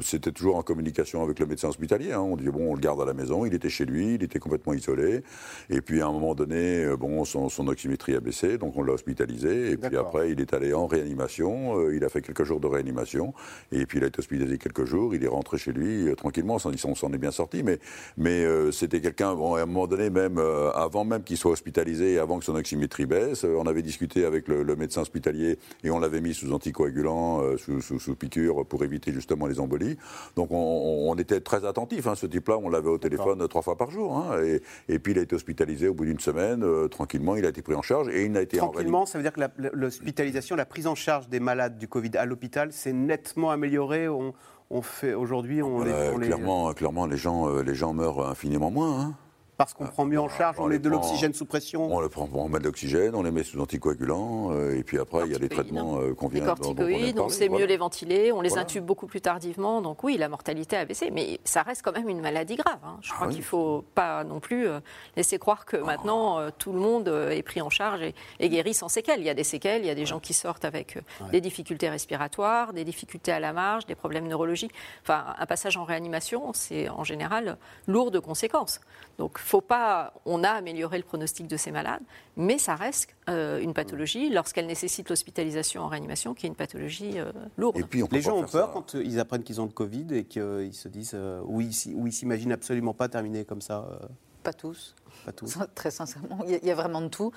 c'était toujours en communication avec le médecin hospitalier. Hein. On dit bon, on le garde à la maison. Il était chez lui, il était complètement isolé. Et puis à un moment donné, euh, bon, son, son oxymétrie a baissé, donc on l'a hospitalisé. Et puis après, il est allé en réanimation. euh, il a fait quelques jours de réanimation. Et puis il a été hospitalisé quelques jours. Il est rentré chez lui euh, tranquillement. On s'en- est bien sorti. Mais, mais euh, c'était quelqu'un, bon, à un moment donné, même avant même qu'il soit hospitalisé, et avant que son oxymétrie baisse, on avait discuté avec le, le médecin hospitalier et on l'avait mis sous anticoagulant, sous, sous, sous piqûre pour éviter justement les embolies. Donc on, on- on était très attentif. Hein, ce type-là, on l'avait au téléphone trois fois par jour. hein, et, et puis il a été hospitalisé au bout d'une semaine. euh, tranquillement, il a été pris en charge et il n'a été en Tranquillement, ça veut dire que l'hospitalisation, la prise en charge des malades du Covid à l'hôpital, s'est nettement améliorée. On, on fait aujourd'hui, on, les, Euh, on les- clairement, clairement, les gens, euh, les gens meurent infiniment moins. hein. Parce qu'on prend mieux en charge, on, met les de l'oxygène sous pression. On, le prend, on met de l'oxygène, on les met sous anticoagulants, euh, et puis après, il y a les traitements euh, qu'on Les vient dont- dont on vient de corticoïdes, on sait voilà. mieux les ventiler, on les Voilà. intube beaucoup plus tardivement. Donc oui, la mortalité a baissé, mais ça reste quand même une maladie grave. hein. Je crois oui. qu'il ne faut pas non plus euh, laisser croire que maintenant euh, tout le monde est pris en charge et, et guéri sans séquelles. Il y a des séquelles, il y a des gens qui sortent avec euh, des difficultés respiratoires, des difficultés à la marge, des problèmes neurologiques. Enfin, un passage en réanimation, c'est en général lourd de conséquences. Donc, faut pas. On a amélioré le pronostic de ces malades, mais ça reste euh, une pathologie lorsqu'elle nécessite l'hospitalisation en réanimation, qui est une pathologie euh, lourde. les gens ont peur quand euh, ils apprennent qu'ils ont le Covid et qu'ils se disent euh, ou ils s'imaginent absolument pas terminer comme ça. euh, Pas tous. Pas tous. Très sincèrement, il y, a- il y a vraiment de tout.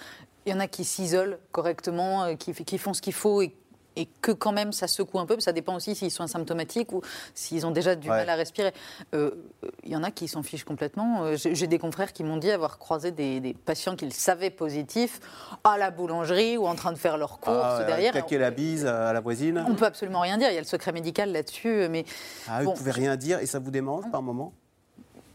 Il y en a qui s'isolent correctement, qui, qui font ce qu'il faut et, et que quand même ça secoue un peu. Ça dépend aussi s'ils sont asymptomatiques ou s'ils ont déjà du Ouais. mal à respirer. Euh, euh, il y en a qui s'en fichent complètement. Euh, J'ai j'ai des confrères qui m'ont dit avoir croisé des, des patients qu'ils savaient positifs à la boulangerie ou en train de faire leurs courses ah, derrière. claquer la bise à la voisine. On peut absolument rien dire. Il y a le secret médical là-dessus, mais Ah, bon, vous pouvez rien dire et ça vous démange par moment?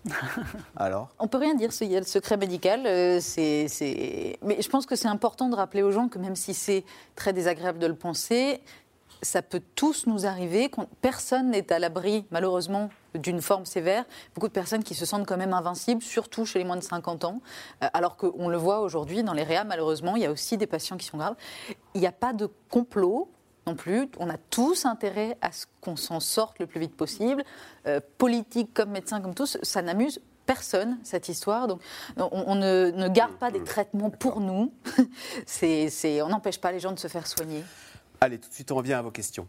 Alors? On peut rien dire, il y a le secret médical. euh, Mais je pense que c'est important de rappeler aux gens que même si c'est très désagréable de le penser, ça peut tous nous arriver. Personne n'est à l'abri, malheureusement, d'une forme sévère. Beaucoup de personnes qui se sentent quand même invincibles, surtout chez les moins de 50 ans. Euh, Alors qu'on le voit aujourd'hui dans les réas, malheureusement, il y a aussi des patients qui sont graves. Il n'y a pas de complot non plus. On a tous intérêt à ce qu'on s'en sorte le plus vite possible. Euh, politique comme médecin comme tous, ça n'amuse personne cette histoire. Donc on, on ne, ne garde pas des traitements pour nous. c'est, c'est- on n'empêche pas les gens de se faire soigner. Allez, tout de suite, on revient à vos questions.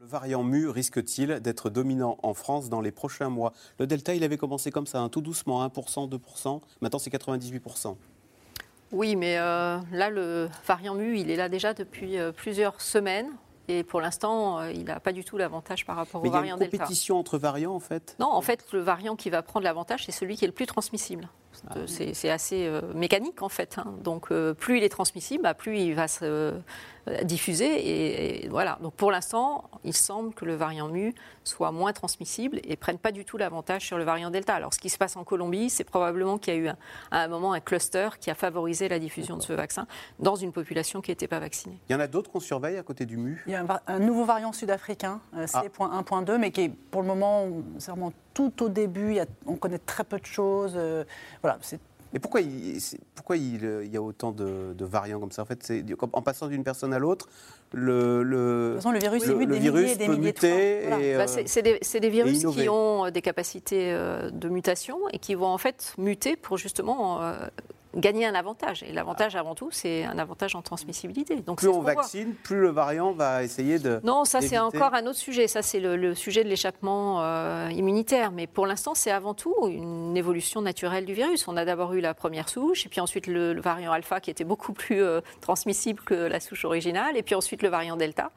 Le variant mu risque-t-il d'être dominant en France dans les prochains mois? Le Delta, il avait commencé comme ça, hein, tout doucement, 1%, 2%. Maintenant, c'est 98%. Oui, mais euh, là, le variant mu, il est là déjà depuis euh, plusieurs semaines. Et pour l'instant, euh, il n'a pas du tout l'avantage par rapport Mais au il y a variant une Delta. compétition entre variants, en fait? Non, en fait, le variant qui va prendre l'avantage, c'est celui qui est le plus transmissible. Ah Euh, C'est assez euh, mécanique, en fait. hein. Donc, euh, plus il est transmissible, bah, plus il va se euh, diffuser. Et, et voilà. Donc, pour l'instant, il semble que le variant mu soit moins transmissible et prenne pas du tout l'avantage sur le variant Delta. Alors, ce qui se passe en Colombie, c'est probablement qu'il y a eu un- à un moment un cluster qui a favorisé la diffusion de ce vaccin dans une population qui n'était pas vaccinée. Il y en a d'autres qu'on surveille à côté du mu? Il y a un, nouveau variant sud-africain, euh, Ah. C.1.2, mais qui est pour le moment, c'est vraiment tout au début. il y a- on connaît très peu de choses. euh, voilà, c'est Et pourquoi il, pourquoi il, euh, il y a autant de, de variants comme ça En fait, c'est en passant d'une personne à l'autre, le, le, façon, le virus le, le des virus milliers et des peut milliers de fois. muter. Voilà. et, Bah, euh, c'est c'est des, c'est des virus qui ont des capacités de mutation et qui vont en fait muter pour justement euh, gagner un avantage. Et l'avantage avant tout, c'est un avantage en transmissibilité. Donc plus on voit. vaccine, plus le variant va essayer de. Non, ça c'est encore un autre sujet. Ça c'est le, le sujet de l'échappement euh, immunitaire. Mais pour l'instant, c'est avant tout une évolution naturelle du virus. On a d'abord eu la première souche, et puis ensuite le, le variant alpha qui était beaucoup plus euh, transmissible que la souche originale, et puis ensuite le variant delta.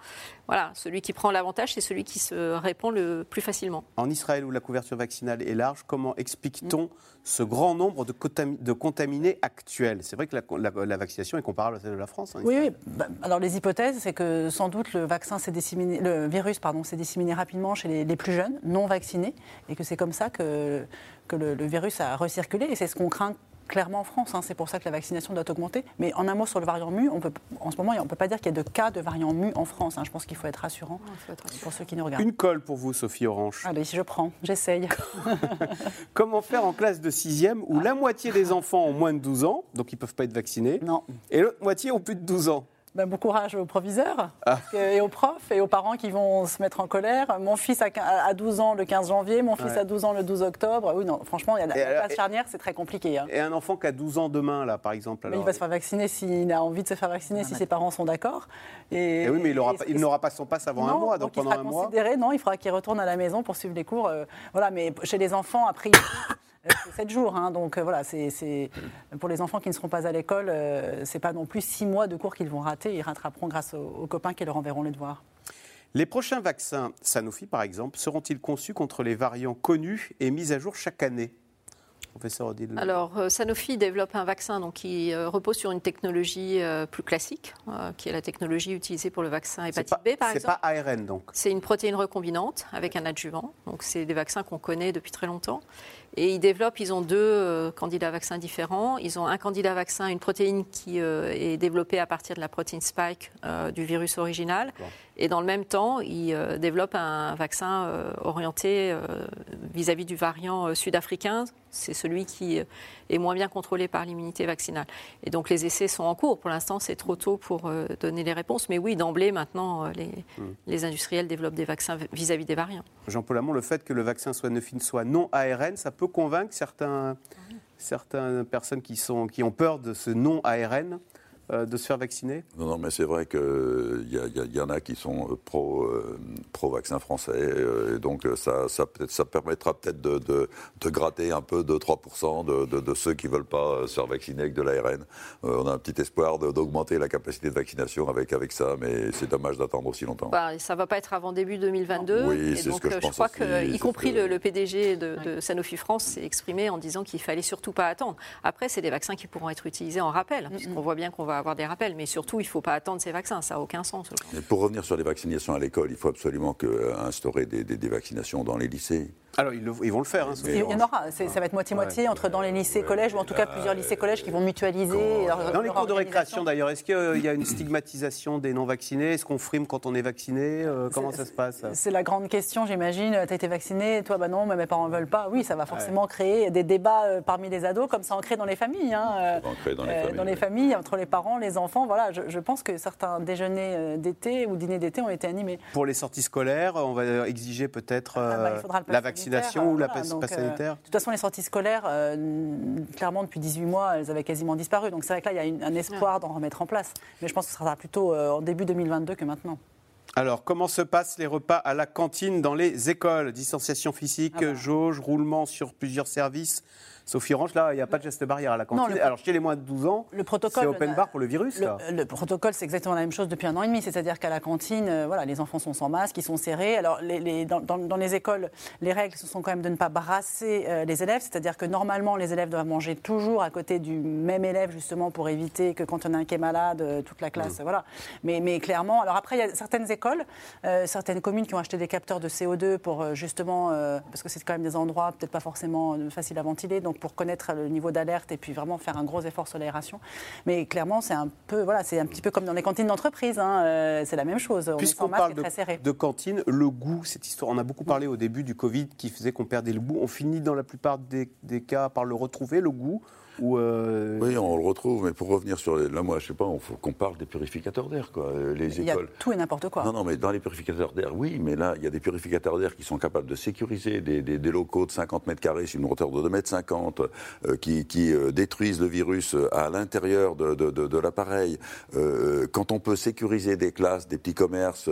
Voilà, celui qui prend l'avantage, c'est celui qui se répand le plus facilement. En Israël, où la couverture vaccinale est large, comment explique-t-on ce grand nombre de contaminés C'est vrai que la, la- la vaccination est comparable à celle de la France. hein, Oui, oui. Bah, alors les hypothèses, c'est que sans doute le vaccin s'est disséminé, le virus pardon, s'est disséminé rapidement chez les, les plus jeunes, non vaccinés, et que c'est comme ça que, que le, le virus a recirculé. Et c'est ce qu'on craint clairement en France. hein. C'est pour ça que la vaccination doit augmenter. Mais en un mot sur le variant mu, on peut, en ce moment, on ne peut pas dire qu'il y a de cas de variant mu en France. hein. Je pense qu'il faut être rassurant pour ceux qui nous regardent. Une colle pour vous, Sophie Orange. Allez, je prends, j'essaye. Comment faire en classe de 6e où la moitié des enfants ont moins de 12 ans, donc ils ne peuvent pas être vaccinés, Non. et l'autre moitié ont plus de 12 ans? Ben, bon courage aux proviseurs Ah. et aux profs et aux parents qui vont se mettre en colère. Mon fils a quin- a 12 ans le 15 janvier, mon fils Ouais. a 12 ans le 12 octobre. Oui, non, franchement, il y a la, phase charnière, c'est très compliqué. hein. Et un enfant qui a 12 ans demain, là, par exemple. Mais il va se faire vacciner s'il a envie de se faire vacciner, si ses parents sont d'accord. Et, Eh oui, mais il aura et- pas- il n'aura pas son passe avant un mois, donc il pendant sera un mois. considéré, non, il faudra qu'il retourne à la maison pour suivre les cours. euh, voilà, mais chez les enfants, après, c'est 7 jours. hein, donc euh, voilà, c'est c'est- pour les enfants qui ne seront pas à l'école, euh, c'est pas non plus 6 mois de cours qu'ils vont rater. Ils rattraperont grâce aux, aux copains qui leur enverront les devoirs. Les prochains vaccins Sanofi, par exemple, seront-ils conçus contre les variants connus et mis à jour chaque année? Professeur Odile. Alors, euh, Sanofi développe un vaccin donc, qui euh, repose sur une technologie euh, plus classique, euh, qui est la technologie utilisée pour le vaccin c'est hépatite pas, B, par c'est exemple. pas ARN, donc. C'est une protéine recombinante avec un adjuvant. Donc, c'est des vaccins qu'on connaît depuis très longtemps. Et ils développent, ils ont deux euh, candidats vaccins différents. Ils ont un candidat vaccin, une protéine qui euh, est développée à partir de la protéine spike euh, du virus original. Et dans le même temps, ils euh, développent un vaccin euh, orienté euh, vis-à-vis du variant sud-africain. C'est celui qui est moins bien contrôlé par l'immunité vaccinale. Et donc les essais sont en cours. Pour l'instant, c'est trop tôt pour donner les réponses. Mais oui, d'emblée, maintenant, les, Hmm. les industriels développent des vaccins vis-à-vis des variants. Jean-Paul Hamon, le fait que le vaccin soit soit non ARN, ça peut convaincre certains, certaines personnes qui, sont, qui ont peur de ce non ARN euh, de se faire vacciner Non, non, mais c'est vrai qu'il y, a- y en a qui sont euh, pro, euh, pro-vaccin français, euh, et donc euh, ça, ça, ça permettra peut-être de, de- de gratter un peu 2-3% de, de- de ceux qui ne veulent pas euh, se faire vacciner avec de l'ARN. Euh, on a un petit espoir d'augmenter la capacité de vaccination avec, avec ça, mais c'est dommage d'attendre aussi longtemps. Bah, ça ne va pas être avant début 2022. Oui, et c'est ce que je euh, pense crois aussi, que, y compris que- le, le PDG de, de Sanofi France s'est exprimé en disant qu'il fallait surtout pas attendre. Après, c'est des vaccins qui pourront être utilisés en rappel, puisqu'on voit bien qu'on va avoir des rappels. Mais surtout, il ne faut pas attendre ces vaccins. Ça n'a aucun sens. pour revenir sur les vaccinations à l'école, il faut absolument que, euh, instaurer des, des- des vaccinations dans les lycées. Alors, ils, le- ils vont le faire. hein, Il y en aura, ça va être moitié-moitié entre dans les lycées, collèges, ou en tout cas plusieurs lycées, collèges qui vont mutualiser. leur- Dans les leur cours de récréation, d'ailleurs, est-ce qu'il y a une stigmatisation des non-vaccinés? Est-ce qu'on frime quand on est vacciné? Euh, Comment ça se passe? C'est la grande question, j'imagine. Tu as été vacciné, toi, bah non, mais mes parents ne veulent pas. Oui, ça va forcément créer des débats euh, parmi les ados, comme ça en crée dans les familles. hein, euh, ancré dans les euh, familles, dans les oui. familles, entre les parents, les enfants. Voilà, je, je pense que certains déjeuners euh, d'été ou dîners d'été ont été animés. Pour les sorties scolaires, on va exiger peut-être Ah bah, euh, la vaccination sanitaire, ou la voilà, passe donc, euh, sanitaire De toute façon, les sorties scolaires, euh, clairement, depuis 18 mois, elles avaient quasiment disparu. Donc c'est vrai que là, il y a une- un espoir d'en remettre en place. Mais je pense que ce sera plutôt euh, en début 2022 que maintenant. Alors, comment se passent les repas à la cantine dans les écoles? Distanciation physique, Ah bah. jauge, roulement sur plusieurs services Sophie Orange, là, il n'y a pas de geste barrière à la Non, cantine. le- Alors, chez les moins de 12 ans, Le protocole. c'est open bar pour le virus, le, là. le protocole, c'est exactement la même chose depuis un an et demi. C'est-à-dire qu'à la cantine, euh, voilà, les enfants sont sans masque, ils sont serrés. Alors, les, les- dans, dans- dans les écoles, les règles, ce sont quand même de ne pas brasser euh, les élèves. C'est-à-dire que normalement, les élèves doivent manger toujours à côté du même élève, justement, pour éviter que quand on a un qui est malade, euh, toute la classe, voilà. Mais, mais clairement, alors après, il y a certaines écoles, euh, certaines communes qui ont acheté des capteurs de CO2 pour euh, justement, euh, parce que c'est quand même des endroits peut-être pas forcément euh, faciles à ventiler, donc pour connaître le niveau d'alerte et puis vraiment faire un gros effort sur l'aération. Mais clairement, c'est un peu, voilà, c'est un petit peu comme dans les cantines d'entreprise. hein, euh, c'est la même chose. On Puisqu'on parle de, très serré. de cantine, le goût, cette histoire, on a beaucoup parlé au début du Covid qui faisait qu'on perdait le goût. On finit dans la plupart des, des cas par le retrouver, le goût. Ou euh, Oui, on le retrouve, mais pour revenir sur les... Là, moi, je sais pas, il faut qu'on parle des purificateurs d'air, quoi. euh, Les Il y a tout et n'importe quoi. Non, non, mais dans les purificateurs d'air, oui, mais là, il y a des purificateurs d'air qui sont capables de sécuriser des, des- des locaux de 50 mètres carrés sur une hauteur de 2 mètres 50, euh, qui, qui, euh, détruisent le virus à l'intérieur de, de- de- de l'appareil. Quand on peut sécuriser des classes, des petits commerces,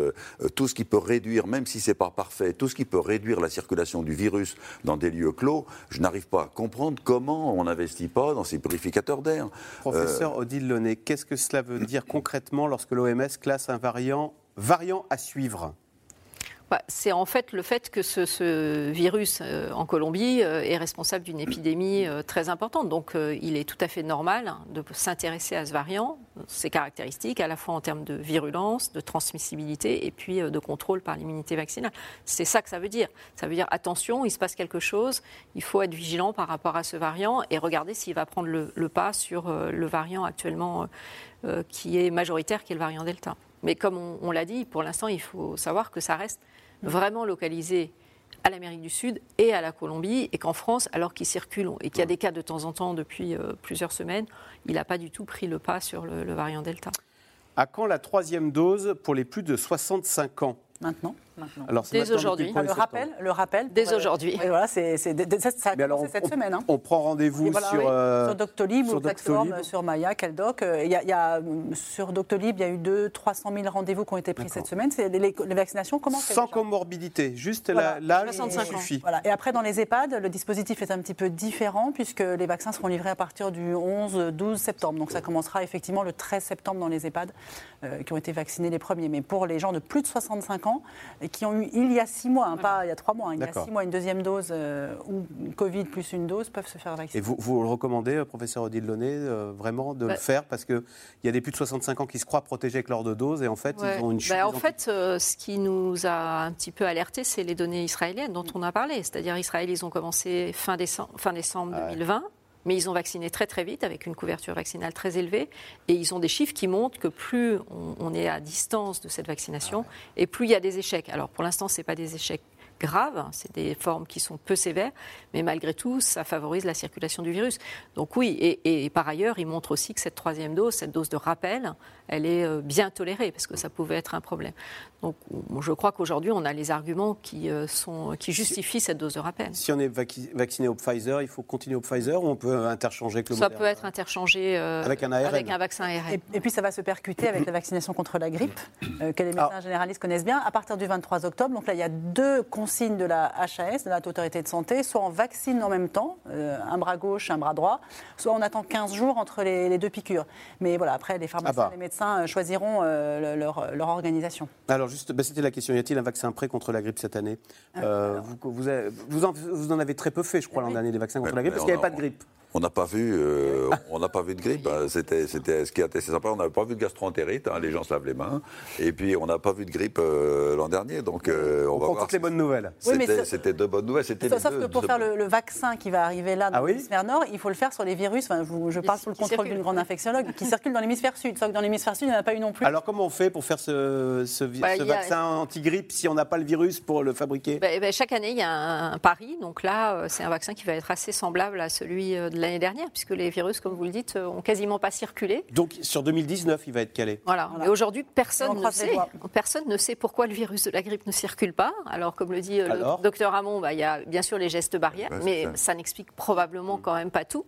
tout ce qui peut réduire, même si c'est pas parfait, tout ce qui peut réduire la circulation du virus dans des lieux clos, je n'arrive pas à comprendre comment on n'investit pas dans ces purificateurs d'air. Professeur Odile Launay, qu'est-ce que cela veut dire concrètement lorsque l'OMS classe un variant, variant à suivre? Bah, c'est en fait le fait que ce, virus euh, en Colombie euh, est responsable d'une épidémie euh, très importante. Donc il est tout à fait normal de s'intéresser à ce variant, ses caractéristiques, à la fois en termes de virulence, de transmissibilité et puis de contrôle par l'immunité vaccinale. C'est ça que ça veut dire. Ça veut dire attention, il se passe quelque chose, il faut être vigilant par rapport à ce variant et regarder s'il va prendre le, pas sur le variant actuellement qui est majoritaire, qui est le variant Delta. Mais comme on, on l'a dit, pour l'instant, il faut savoir que ça reste vraiment localisé à l'Amérique du Sud et à la Colombie, et qu'en France, alors qu'il circule et qu'il y a des cas de temps en temps depuis euh, plusieurs semaines, il n'a pas du tout pris le pas sur le, le variant Delta. À quand la troisième dose pour les plus de 65 ans? Maintenant. Maintenant. Alors, Dès aujourd'hui. le le 1er rappel, le rappel. Dès euh, aujourd'hui. voilà, c'est, ça a commencé cette on- semaine. hein. On prend rendez-vous voilà, sur, oui, euh, sur Doctolib sur Doctolib. sur Maya, Caldoc. Euh, Il y a, il y a, euh, sur Doctolib, il y a eu 2 300 000 rendez-vous qui ont été pris cette semaine. Les, les vaccinations commencent. sans comorbidité, juste Voilà. la- l'âge 65 ans. suffit. Voilà. Et après, dans les EHPAD, le dispositif est un petit peu différent puisque les vaccins seront livrés à partir du 11-12 septembre. Donc ça commencera effectivement le 13 septembre dans les EHPAD euh, qui ont été vaccinés les premiers. Mais pour les gens de plus de 65 ans et qui ont eu, il y a 6 mois, hein, pas il y a 3 mois, hein, il y a. 6 mois, une deuxième dose euh, ou Covid plus une dose peuvent se faire Et vacciner. vous, vous le recommandez, euh, professeur Odile Launay, euh, vraiment de Bah- le faire parce qu'il y a des plus de 65 ans qui se croient protégés avec leur deux doses et en fait, Ouais. ils ont une chute. Bah, en des fait, euh, ce qui nous a un petit peu alerté, c'est les données israéliennes dont on a parlé. C'est-à-dire, Israël, ils ont commencé fin décembre, fin décembre 2020. Mais ils ont vacciné très très vite avec une couverture vaccinale très élevée et ils ont des chiffres qui montrent que plus on, on est à distance de cette vaccination et plus il y a des échecs. Alors pour l'instant, ce n'est pas des échecs graves, c'est des formes qui sont peu sévères, mais malgré tout, ça favorise la circulation du virus. Donc oui, et, et par ailleurs, il montre aussi que cette troisième dose, cette dose de rappel, elle est euh, bien tolérée parce que ça pouvait être un problème. Donc je crois qu'aujourd'hui, on a les arguments qui, euh, sont, qui justifient cette dose de rappel. Si on est vacci- vacciné au Pfizer, il faut continuer au Pfizer ou on peut interchanger avec le Ça peut être interchangé euh, Avec un ARN. avec un vaccin ARN. Et, et puis ça va se percuter avec la vaccination contre la grippe, euh, que les médecins généralistes connaissent bien, à partir du 23 octobre. Donc là, il y a deux consignes de la HAS, de la Haute Autorité de Santé. Soit on vaccine en même temps, euh, un bras gauche, un bras droit, soit on attend 15 jours entre les, les deux piqûres. Mais voilà, après, les pharmaciens, Ah bah. les médecins euh, choisiront euh, le- leur, leur organisation. Alors juste, bah, c'était la question. Y a-t-il un vaccin prêt contre la grippe cette année? Euh, vous, vous, avez- vous en, vous en avez très peu fait, je crois, l'an dernier, des vaccins contre la grippe, parce qu'il n'y avait a- pas de grippe. On n'a pas vu, euh, on n'a pas vu de grippe. hein. C'était, c'était ce qui était assez sympa. On n'avait pas vu de gastroentérite. hein, les gens se lavent les mains. Et puis on n'a pas vu de grippe euh, l'an dernier. Donc euh, on, On va prend voir. toutes les bonnes nouvelles. C'était, c'est- c'était de bonnes nouvelles. C'était Sauf, deux- que pour deux- faire le, le vaccin qui va arriver là dans Ah oui l'hémisphère nord, il faut le faire sur les virus. Enfin, vous- je parle sous le contrôle d'une grande infectiologue qui circule dans l'hémisphère sud. Sauf que dans l'hémisphère sud, il n'y en a pas eu non plus. Alors comment on fait pour faire ce, Bah, ce a- vaccin anti-grippe si on n'a pas le virus pour le fabriquer? Ben, ben, chaque année, il y a un, un pari. Donc là, c'est un vaccin qui va être assez semblable à celui de l'année dernière, puisque les virus, comme vous le dites, euh, ont quasiment pas circulé. Donc sur 2019, il va être calé. Voilà. Voilà. Et aujourd'hui, personne ne sait. Personne ne sait pourquoi le virus de la grippe ne circule pas. Alors, comme le dit euh, Alors le docteur Hamon, bah, il y a bien sûr les gestes barrières, mais ça. ça n'explique probablement quand même pas tout.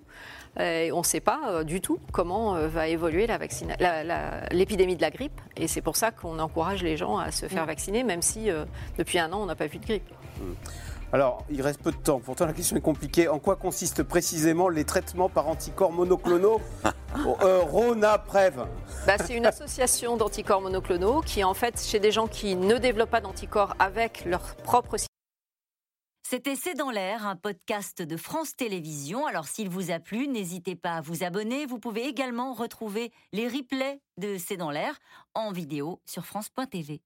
Euh, et on ne sait pas euh, du tout comment euh, va évoluer la vaccina- la- la- l'épidémie de la grippe. Et c'est pour ça qu'on encourage les gens à se faire vacciner, même si euh, depuis un an, on n'a pas vu de grippe. Alors, il reste peu de temps. Pourtant, la question est compliquée. En quoi consistent précisément les traitements par anticorps monoclonaux euh, Ronaprev Bah, c'est une association d'anticorps monoclonaux qui, en fait, chez des gens qui ne développent pas d'anticorps avec leur propre C'était C'est dans l'air, un podcast de France Télévisions. Alors s'il vous a plu, n'hésitez pas à vous abonner. Vous pouvez également retrouver les replays de C'est dans l'air en vidéo sur France.tv.